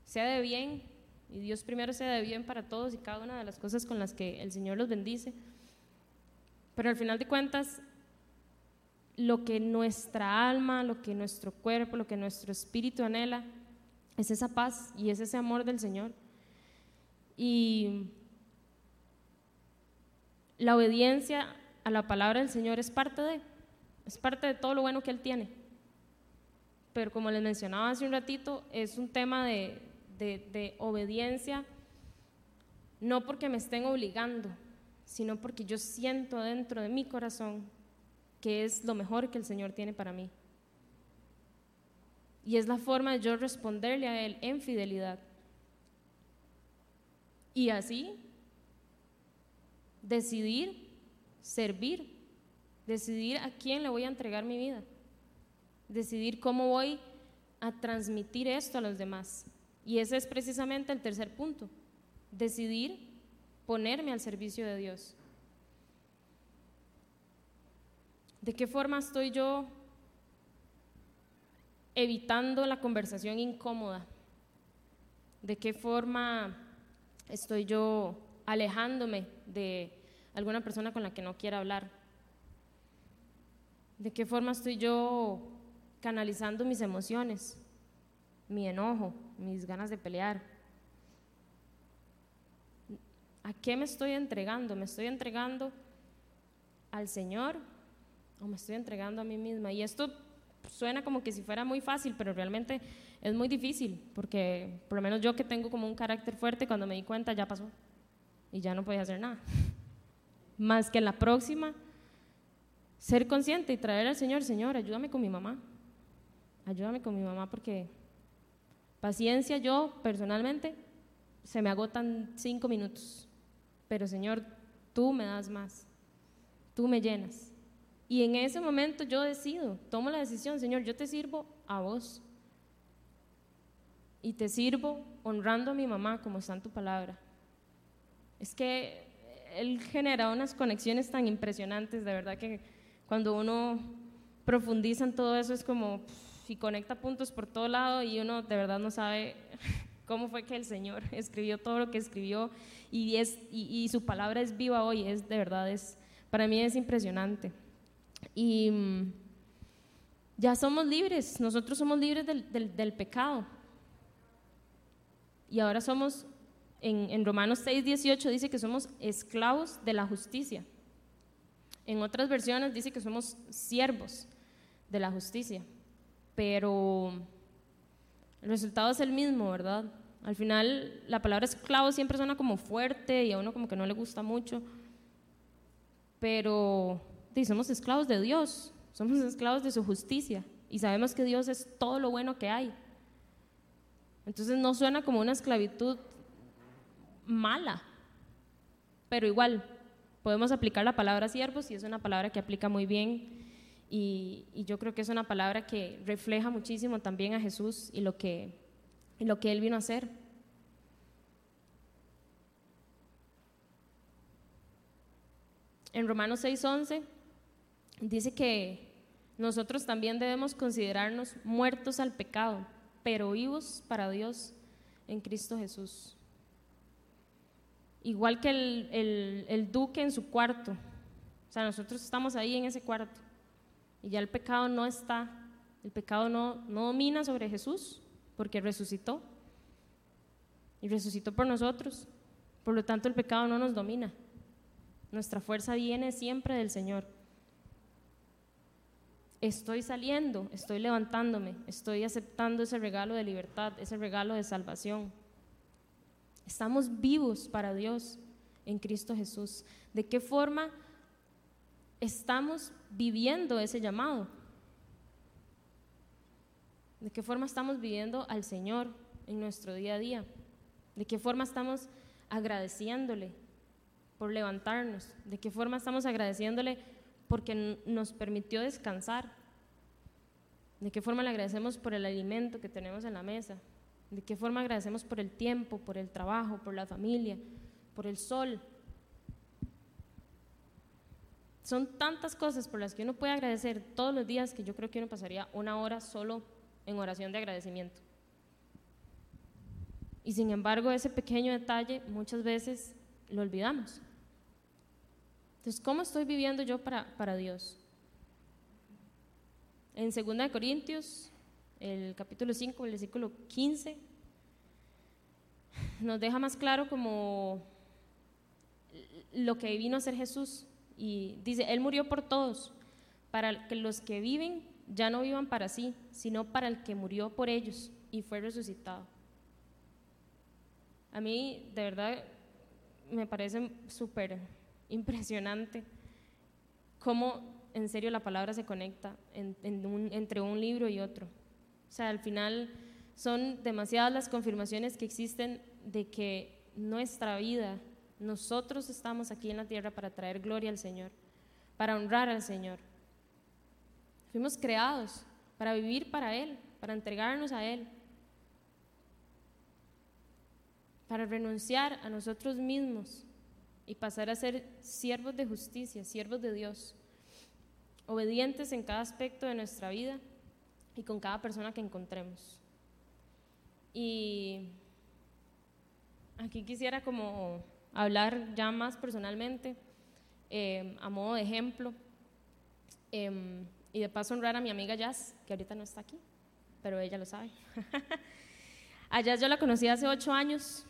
sea de bien, y Dios primero sea de bien para todos y cada una de las cosas con las que el Señor los bendice. Pero al final de cuentas, lo que nuestra alma, lo que nuestro cuerpo, lo que nuestro espíritu anhela, es esa paz y es ese amor del Señor. Y la obediencia a la palabra del Señor es parte de, es parte de todo lo bueno que Él tiene. Pero como les mencionaba hace un ratito, es un tema de, de obediencia, no porque me estén obligando, sino porque yo siento dentro de mi corazón que es lo mejor que el Señor tiene para mí. Y es la forma de yo responderle a Él en fidelidad. Y así decidir servir, decidir a quién le voy a entregar mi vida, decidir cómo voy a transmitir esto a los demás. Y ese es precisamente el tercer punto, decidir ponerme al servicio de Dios. ¿De qué forma estoy yo evitando la conversación incómoda? ¿De qué forma estoy yo alejándome de alguna persona con la que no quiera hablar? ¿De qué forma estoy yo canalizando mis emociones, mi enojo, mis ganas de pelear? ¿A qué me estoy entregando? ¿Me estoy entregando al Señor o me estoy entregando a mí misma? Y esto suena como que si fuera muy fácil, pero realmente es muy difícil, porque por lo menos yo que tengo como un carácter fuerte, cuando me di cuenta ya pasó y ya no podía hacer nada. Más que en la próxima, ser consciente y traer al Señor, Señor, ayúdame con mi mamá, ayúdame con mi mamá porque paciencia yo personalmente se me agotan cinco minutos, pero Señor, tú me das más, tú me llenas. Y en ese momento yo decido, tomo la decisión, Señor, yo te sirvo a vos. Y te sirvo honrando a mi mamá como está en tu palabra. Es que Él genera unas conexiones tan impresionantes, de verdad que cuando uno profundiza en todo eso es como y conecta puntos por todo lado y uno de verdad no sabe cómo fue que el Señor escribió todo lo que escribió y, es, y, su palabra es viva hoy, es de verdad, es, para mí es impresionante. Y mm, ya somos libres, nosotros somos libres del, del, del pecado. Y ahora somos en, Romanos 6, 18 dice que somos esclavos de la justicia. En otras versiones dice que somos siervos de la justicia. Pero el resultado es el mismo, ¿verdad? Al final la palabra esclavo siempre suena como fuerte y a uno como que no le gusta mucho. Pero somos esclavos de Dios, somos esclavos de su justicia y sabemos que Dios es todo lo bueno que hay. Entonces no suena como una esclavitud mala, pero igual podemos aplicar la palabra siervos y es una palabra que aplica muy bien y, yo creo que es una palabra que refleja muchísimo también a Jesús y lo que, y lo que Él vino a hacer. En Romanos 6:11 dice que nosotros también debemos considerarnos muertos al pecado, pero vivos para Dios en Cristo Jesús igual que el, duque en su cuarto. O sea, nosotros estamos ahí en ese cuarto y ya el pecado no está, el pecado no, no domina sobre Jesús porque resucitó y resucitó por nosotros. Por lo tanto, el pecado no nos domina. Nuestra fuerza viene siempre del Señor. Estoy saliendo, estoy levantándome, estoy aceptando ese regalo de libertad, ese regalo de salvación. Estamos vivos para Dios en Cristo Jesús. ¿De qué forma estamos viviendo ese llamado? ¿De qué forma estamos viviendo al Señor en nuestro día a día? ¿De qué forma estamos agradeciéndole por levantarnos? ¿De qué forma estamos agradeciéndole porque nos permitió descansar? ¿De qué forma le agradecemos por el alimento que tenemos en la mesa? ¿De qué forma agradecemos por el tiempo, por el trabajo, por la familia, por el sol? Son tantas cosas por las que uno puede agradecer todos los días que yo creo que uno pasaría una hora solo en oración de agradecimiento. Y sin embargo, ese pequeño detalle muchas veces lo olvidamos. Entonces, ¿cómo estoy viviendo yo para, para Dios? En 2 Corintios el capítulo 5, el versículo 15, nos deja más claro como lo que vino a ser Jesús. Y dice, Él murió por todos, para que los que viven ya no vivan para sí, sino para el que murió por ellos y fue resucitado. A mí, de verdad, me parece súper impresionante cómo en serio la palabra se conecta entre un libro y otro. O sea, al final son demasiadas las confirmaciones que existen de que nuestra vida, nosotros estamos aquí en la tierra para traer gloria al Señor, para honrar al Señor. Fuimos creados para vivir para Él, para entregarnos a Él, para renunciar a nosotros mismos y pasar a ser siervos de justicia, siervos de Dios, obedientes en cada aspecto de nuestra vida y con cada persona que encontremos. Y aquí quisiera como hablar ya más personalmente, eh, a modo de ejemplo, em, y de paso honrar a mi amiga Jazz, que ahorita no está aquí, pero ella lo sabe. a Jazz yo la conocí hace ocho años.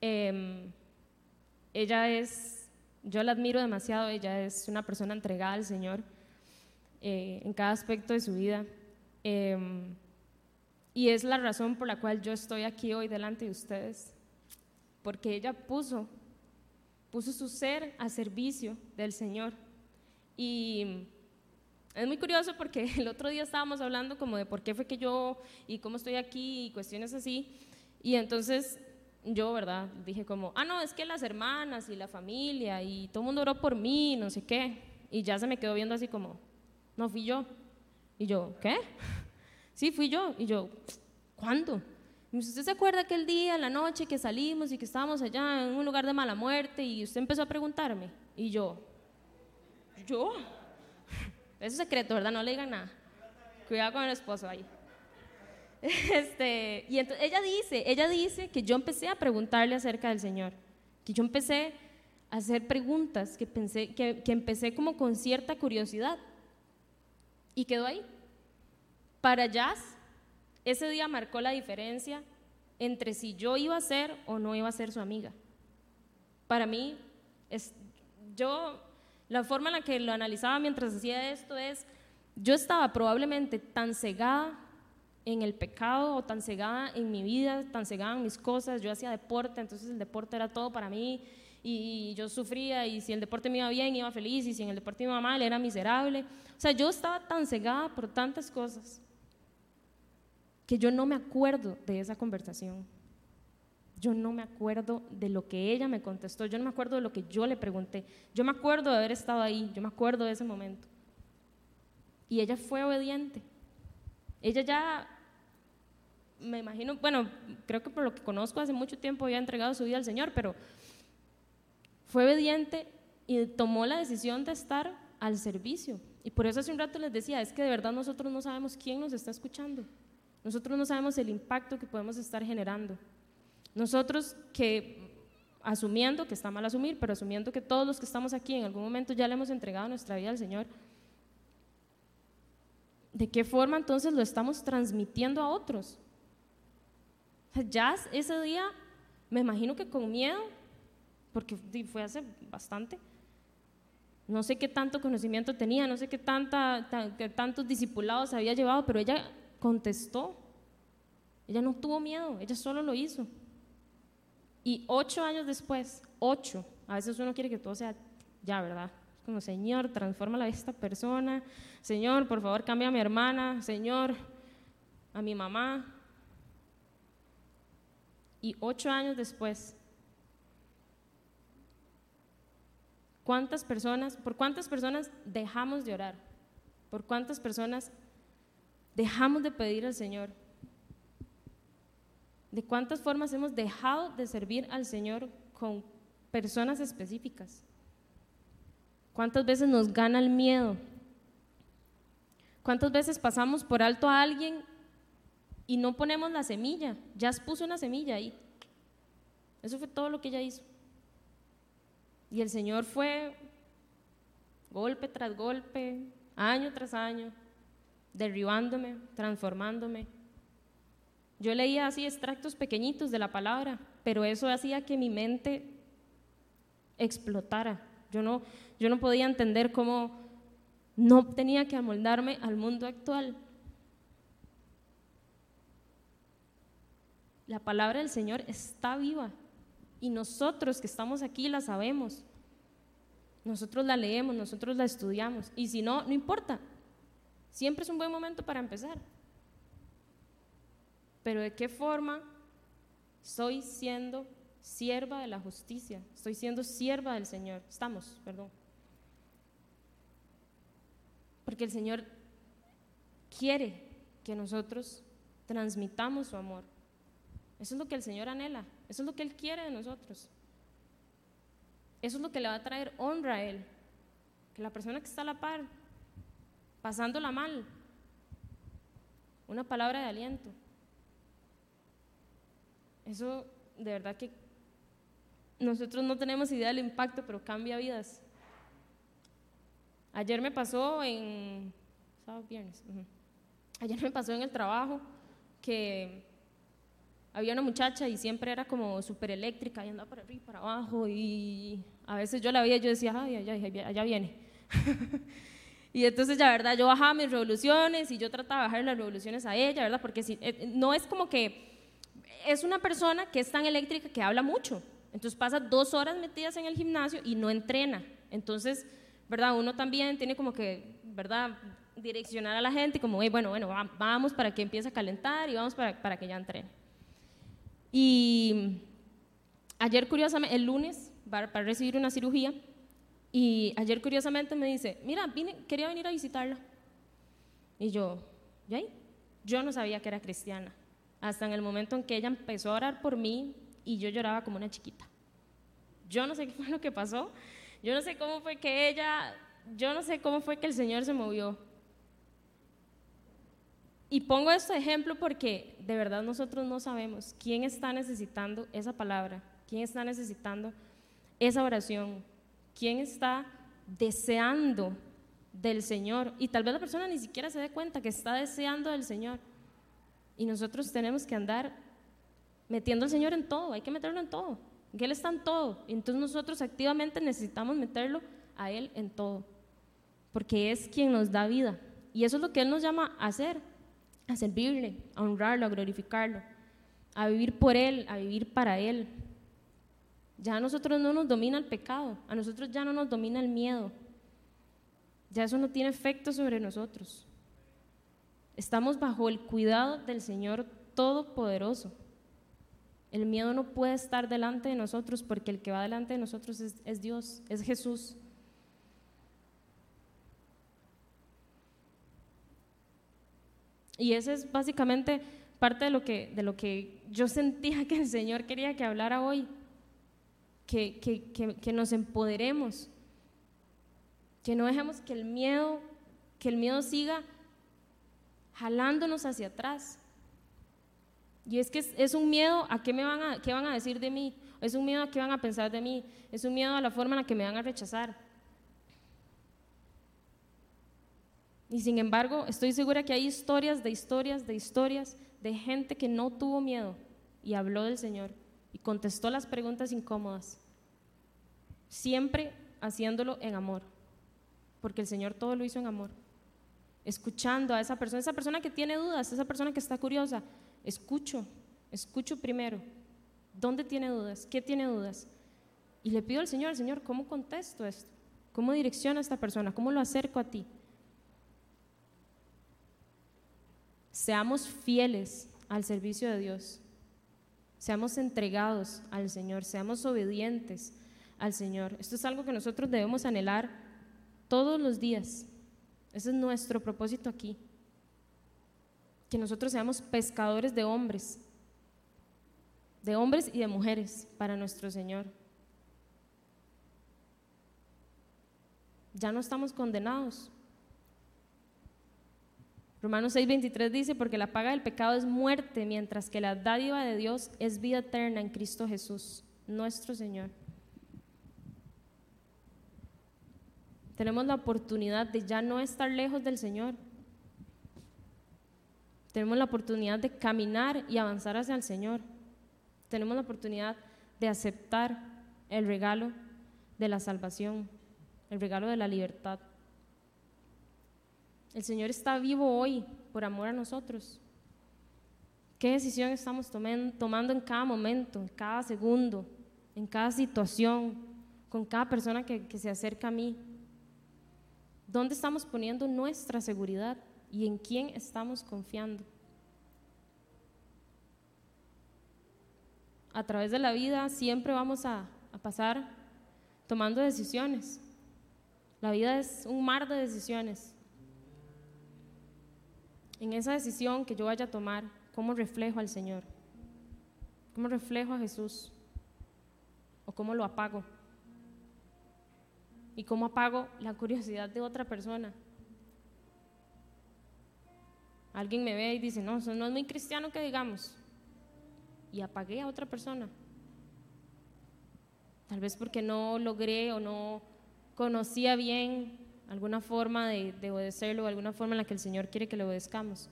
Em, ella es, yo la admiro demasiado, ella es una persona entregada al Señor eh, en cada aspecto de su vida. Em, y es la razón por la cual yo estoy aquí hoy delante de ustedes, porque ella puso, puso su ser a servicio del Señor. Y es muy curioso porque el otro día estábamos hablando como de por qué fue que yo y cómo estoy aquí y cuestiones así. Y entonces yo, ¿verdad? Dije como, ah, no, es que las hermanas y la familia y todo el mundo oró por mí, no sé qué. Y ya se me quedó viendo así como, no fui yo. Y yo, ¿qué? Sí, fui yo. Y yo, ¿cuándo? Y ¿Usted se acuerda aquel día, la noche que salimos y que estábamos allá en un lugar de mala muerte y usted empezó a preguntarme? Y yo, ¿yo? Eso es secreto, ¿verdad? No le digan nada. Cuidado con el esposo ahí. Este, y entonces ella dice, ella dice que yo empecé a preguntarle acerca del Señor, que yo empecé a hacer preguntas, que, pensé, que, que empecé como con cierta curiosidad. Y quedó ahí. Para Jazz, ese día marcó la diferencia entre si yo iba a ser o no iba a ser su amiga. Para mí, es, yo, la forma en la que lo analizaba mientras hacía esto es, yo estaba probablemente tan cegada en el pecado o tan cegada en mi vida, tan cegada en mis cosas, yo hacía deporte, entonces el deporte era todo para mí y yo sufría y si el deporte me iba bien, iba feliz y si en el deporte me iba mal, era miserable. O sea, yo estaba tan cegada por tantas cosas que yo no me acuerdo de esa conversación. Yo no me acuerdo de lo que ella me contestó, yo no me acuerdo de lo que yo le pregunté. Yo me acuerdo de haber estado ahí, yo me acuerdo de ese momento. Y ella fue obediente. Ella ya, me imagino, bueno, creo que por lo que conozco hace mucho tiempo había entregado su vida al Señor, pero fue obediente y tomó la decisión de estar al servicio. Y por eso hace un rato les decía, es que de verdad nosotros no sabemos quién nos está escuchando. Nosotros no sabemos el impacto que podemos estar generando. Nosotros que, asumiendo, que está mal asumir, pero asumiendo que todos los que estamos aquí en algún momento ya le hemos entregado nuestra vida al Señor, ¿de qué forma entonces lo estamos transmitiendo a otros? Ya ese día, me imagino que con miedo, porque fue hace bastante, no sé qué tanto conocimiento tenía, no sé qué, tanta, qué tantos discipulados había llevado, pero ella contestó. Ella no tuvo miedo, ella solo lo hizo. Y ocho años después, ocho, a veces uno quiere que todo sea ya, ¿verdad? Como, Señor, transforma de esta persona. Señor, por favor, cambia a mi hermana. Señor, a mi mamá. Y ocho años después, ¿cuántas personas, por cuántas personas dejamos de orar? ¿Por cuántas personas dejamos de pedir al Señor? ¿De cuántas formas hemos dejado de servir al Señor con personas específicas? ¿Cuántas veces nos gana el miedo? ¿Cuántas veces pasamos por alto a alguien y no ponemos la semilla? Ya puso una semilla ahí. Eso fue todo lo que ella hizo. Y el Señor fue golpe tras golpe, año tras año, derribándome, transformándome. Yo leía así extractos pequeñitos de la palabra, pero eso hacía que mi mente explotara Yo no, yo no podía entender cómo no tenía que amoldarme al mundo actual. La palabra del Señor está viva y nosotros que estamos aquí la sabemos. Nosotros la leemos, nosotros la estudiamos y si no, no importa. Siempre es un buen momento para empezar. Pero ¿de qué forma estoy siendo sierva de la justicia? Estoy siendo sierva del Señor. Estamos, perdón. Porque el Señor quiere que nosotros transmitamos su amor. Eso es lo que el Señor anhela, eso es lo que Él quiere de nosotros. Eso es lo que le va a traer honra a Él. Que la persona que está a la par, pasándola mal, una palabra de aliento. Eso de verdad que nosotros no tenemos idea del impacto, pero cambia vidas. Ayer me pasó en. viernes. Ayer me pasó en el trabajo que había una muchacha y siempre era como súper eléctrica y andaba para arriba y para abajo y a veces yo la veía y yo decía, ay, allá, allá viene. y entonces ya, ¿verdad? Yo bajaba mis revoluciones y yo trataba de bajar las revoluciones a ella, ¿verdad? Porque si, eh, no es como que es una persona que es tan eléctrica que habla mucho. Entonces pasa dos horas metidas en el gimnasio y no entrena. Entonces, ¿verdad? Uno también tiene como que, ¿verdad? Direccionar a la gente como, bueno, bueno, vamos para que empiece a calentar y vamos para, para que ya entrene. Y ayer, curiosamente, el lunes, para, recibir una cirugía, y ayer, curiosamente, me dice, mira, vine, quería venir a visitarla. Y yo, ¿y ahí? Yo no sabía que era cristiana, hasta en el momento en que ella empezó a orar por mí y yo lloraba como una chiquita. Yo no sé qué fue lo que pasó, yo no sé cómo fue que ella, yo no sé cómo fue que el Señor se movió, y pongo este ejemplo porque de verdad nosotros no sabemos quién está necesitando esa palabra, quién está necesitando esa oración, quién está deseando del Señor. Y tal vez la persona ni siquiera se dé cuenta que está deseando del Señor. Y nosotros tenemos que andar metiendo al Señor en todo, hay que meterlo en todo, que Él está en todo. Entonces nosotros activamente necesitamos meterlo a Él en todo, porque es quien nos da vida. Y eso es lo que Él nos llama a hacer a servirle, a honrarlo, a glorificarlo, a vivir por Él, a vivir para Él. Ya a nosotros no nos domina el pecado, a nosotros ya no nos domina el miedo, ya eso no tiene efecto sobre nosotros. Estamos bajo el cuidado del Señor Todopoderoso. El miedo no puede estar delante de nosotros porque el que va delante de nosotros es, es Dios, es Jesús. Y ese es básicamente parte de lo que, de lo que yo sentía que el Señor quería que hablara hoy, que, que, nos empoderemos, que no dejemos que el miedo, que el miedo siga jalándonos hacia atrás. Y es que es, un miedo a qué, me van a, qué van a decir de mí, es un miedo a qué van a pensar de mí, es un miedo a la forma en la que me van a rechazar. Y sin embargo, estoy segura que hay historias de historias de historias de gente que no tuvo miedo y habló del Señor y contestó las preguntas incómodas, siempre haciéndolo en amor, porque el Señor todo lo hizo en amor. Escuchando a esa persona, esa persona que tiene dudas, esa persona que está curiosa, escucho, escucho primero. ¿Dónde tiene dudas? ¿Qué tiene dudas? Y le pido al Señor, Señor, ¿cómo contesto esto? ¿Cómo direcciono a esta persona? ¿Cómo lo acerco a ti? Seamos fieles al servicio de Dios. Seamos entregados al Señor, seamos obedientes al Señor. Esto es algo que nosotros debemos anhelar todos los días. Ese es nuestro propósito aquí. Que nosotros seamos pescadores de hombres, de hombres y de mujeres para nuestro Señor. Ya no estamos condenados, Romanos 6:23 dice, porque la paga del pecado es muerte, mientras que la dádiva de Dios es vida eterna en Cristo Jesús, nuestro Señor. Tenemos la oportunidad de ya no estar lejos del Señor. Tenemos la oportunidad de caminar y avanzar hacia el Señor. Tenemos la oportunidad de aceptar el regalo de la salvación. el regalo de la libertad. El Señor está vivo hoy por amor a nosotros. ¿Qué decisión estamos tomando en cada momento, en cada segundo, en cada situación, con cada persona que, se acerca a mí? ¿Dónde estamos poniendo nuestra seguridad y en quién estamos confiando? A través de la vida siempre vamos a pasar tomando decisiones. La vida es un mar de decisiones. En esa decisión que yo vaya a tomar, ¿cómo reflejo al Señor? ¿Cómo reflejo a Jesús? ¿O cómo lo apago? ¿Y cómo apago la curiosidad de otra persona? Alguien me ve y dice, no, eso no es muy cristiano que digamos. Y apagué a otra persona. Tal vez porque no logré o no conocía bien alguna forma de, de obedecerlo, alguna forma en la que el Señor quiere que le obedezcamos.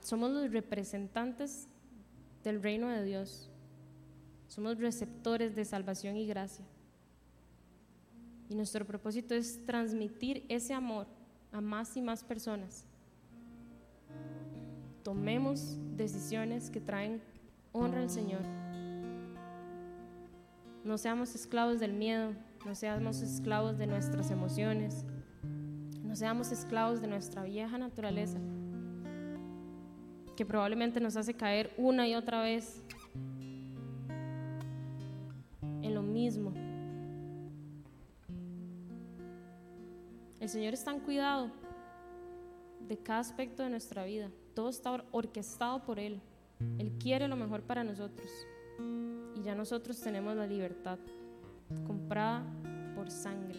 Somos los representantes del reino de Dios. Somos receptores de salvación y gracia. Y nuestro propósito es transmitir ese amor a más y más personas. Tomemos decisiones que traen honra al Señor. No seamos esclavos del miedo, no seamos esclavos de nuestras emociones, no seamos esclavos de nuestra vieja naturaleza, que probablemente nos hace caer una y otra vez en lo mismo. El Señor está en cuidado de cada aspecto de nuestra vida. Todo está orquestado por Él. Él quiere lo mejor para nosotros y ya nosotros tenemos la libertad comprada por sangre.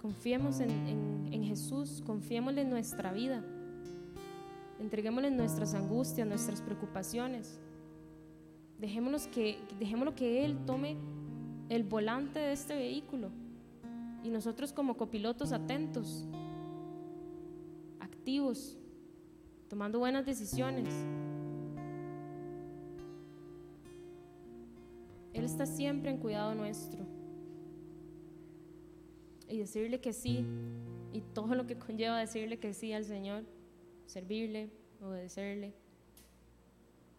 Confiemos en, en, Jesús, confiémosle en nuestra vida, entreguémosle nuestras angustias, nuestras preocupaciones. Dejémonos que, dejémoslo que Él tome el volante de este vehículo y nosotros como copilotos atentos, activos, tomando buenas decisiones. Él está siempre en cuidado nuestro. Y decirle que sí, y todo lo que conlleva decirle que sí al Señor, servirle, obedecerle,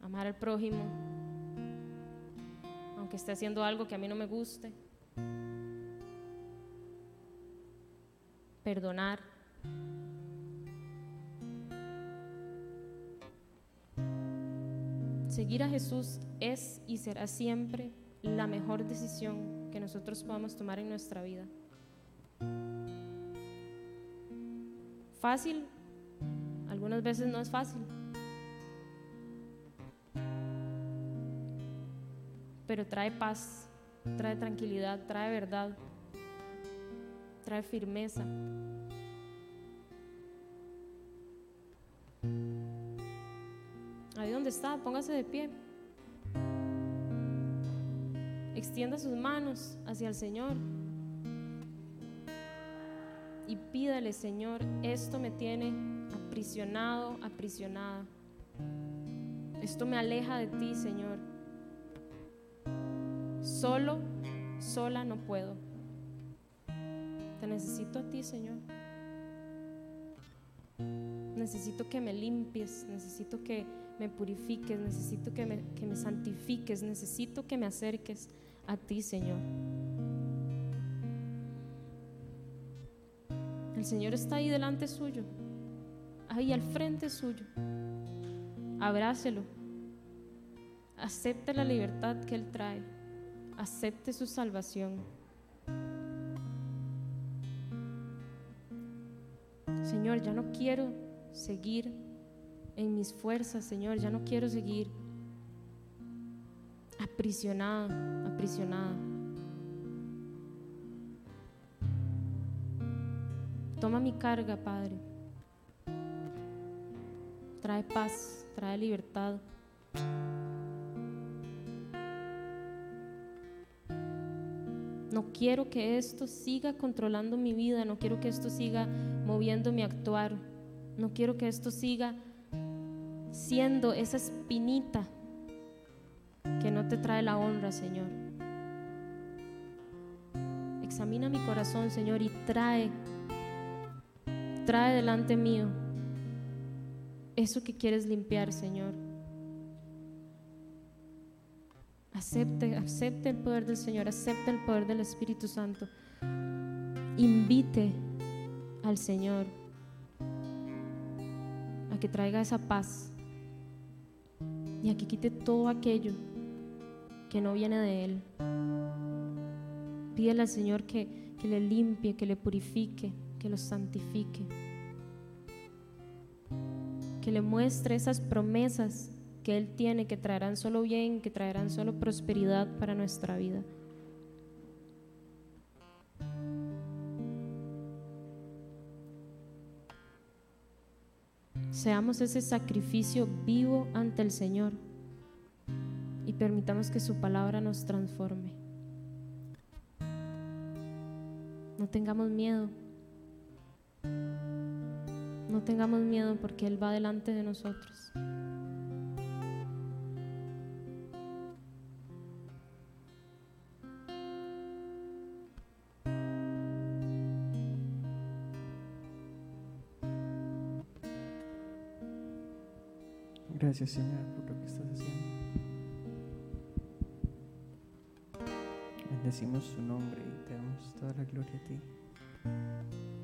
amar al prójimo, aunque esté haciendo algo que a mí no me guste, perdonar. Seguir a Jesús es y será siempre la mejor decisión que nosotros podamos tomar en nuestra vida. Fácil, algunas veces no es fácil, pero trae paz, trae tranquilidad, trae verdad, trae firmeza. Ahí donde está, póngase de pie. Extienda sus manos hacia el Señor y pídale, Señor, esto me tiene aprisionado, aprisionada. Esto me aleja de ti, Señor. Solo, sola no puedo. Te necesito a ti, Señor. Necesito que me limpies, necesito que me purifiques, necesito que me, que me santifiques, necesito que me acerques a ti, Señor. El Señor está ahí delante suyo, ahí al frente suyo. Abrácelo. Acepte la libertad que Él trae. Acepte su salvación. Señor, ya no quiero seguir en mis fuerzas, Señor. Ya no quiero seguir aprisionada, aprisionada. Toma mi carga, Padre. Trae paz, trae libertad. No quiero que esto siga controlando mi vida, no quiero que esto siga moviendo mi actuar, no quiero que esto siga siendo esa espinita que no te trae la honra, Señor. Examina mi corazón, Señor, y trae, trae delante mío eso que quieres limpiar, Señor. Acepte, acepte el poder del Señor, acepte el poder del Espíritu Santo. Invite al Señor a que traiga esa paz y a que quite todo aquello que no viene de Él. Pídele al Señor que, que le limpie, que le purifique, que lo santifique, que le muestre esas promesas que Él tiene, que traerán solo bien, que traerán solo prosperidad para nuestra vida. Seamos ese sacrificio vivo ante el Señor permitamos que su palabra nos transforme. No tengamos miedo. No tengamos miedo porque Él va delante de nosotros. Gracias Señor Bendecimos su nombre y te damos toda la gloria a ti.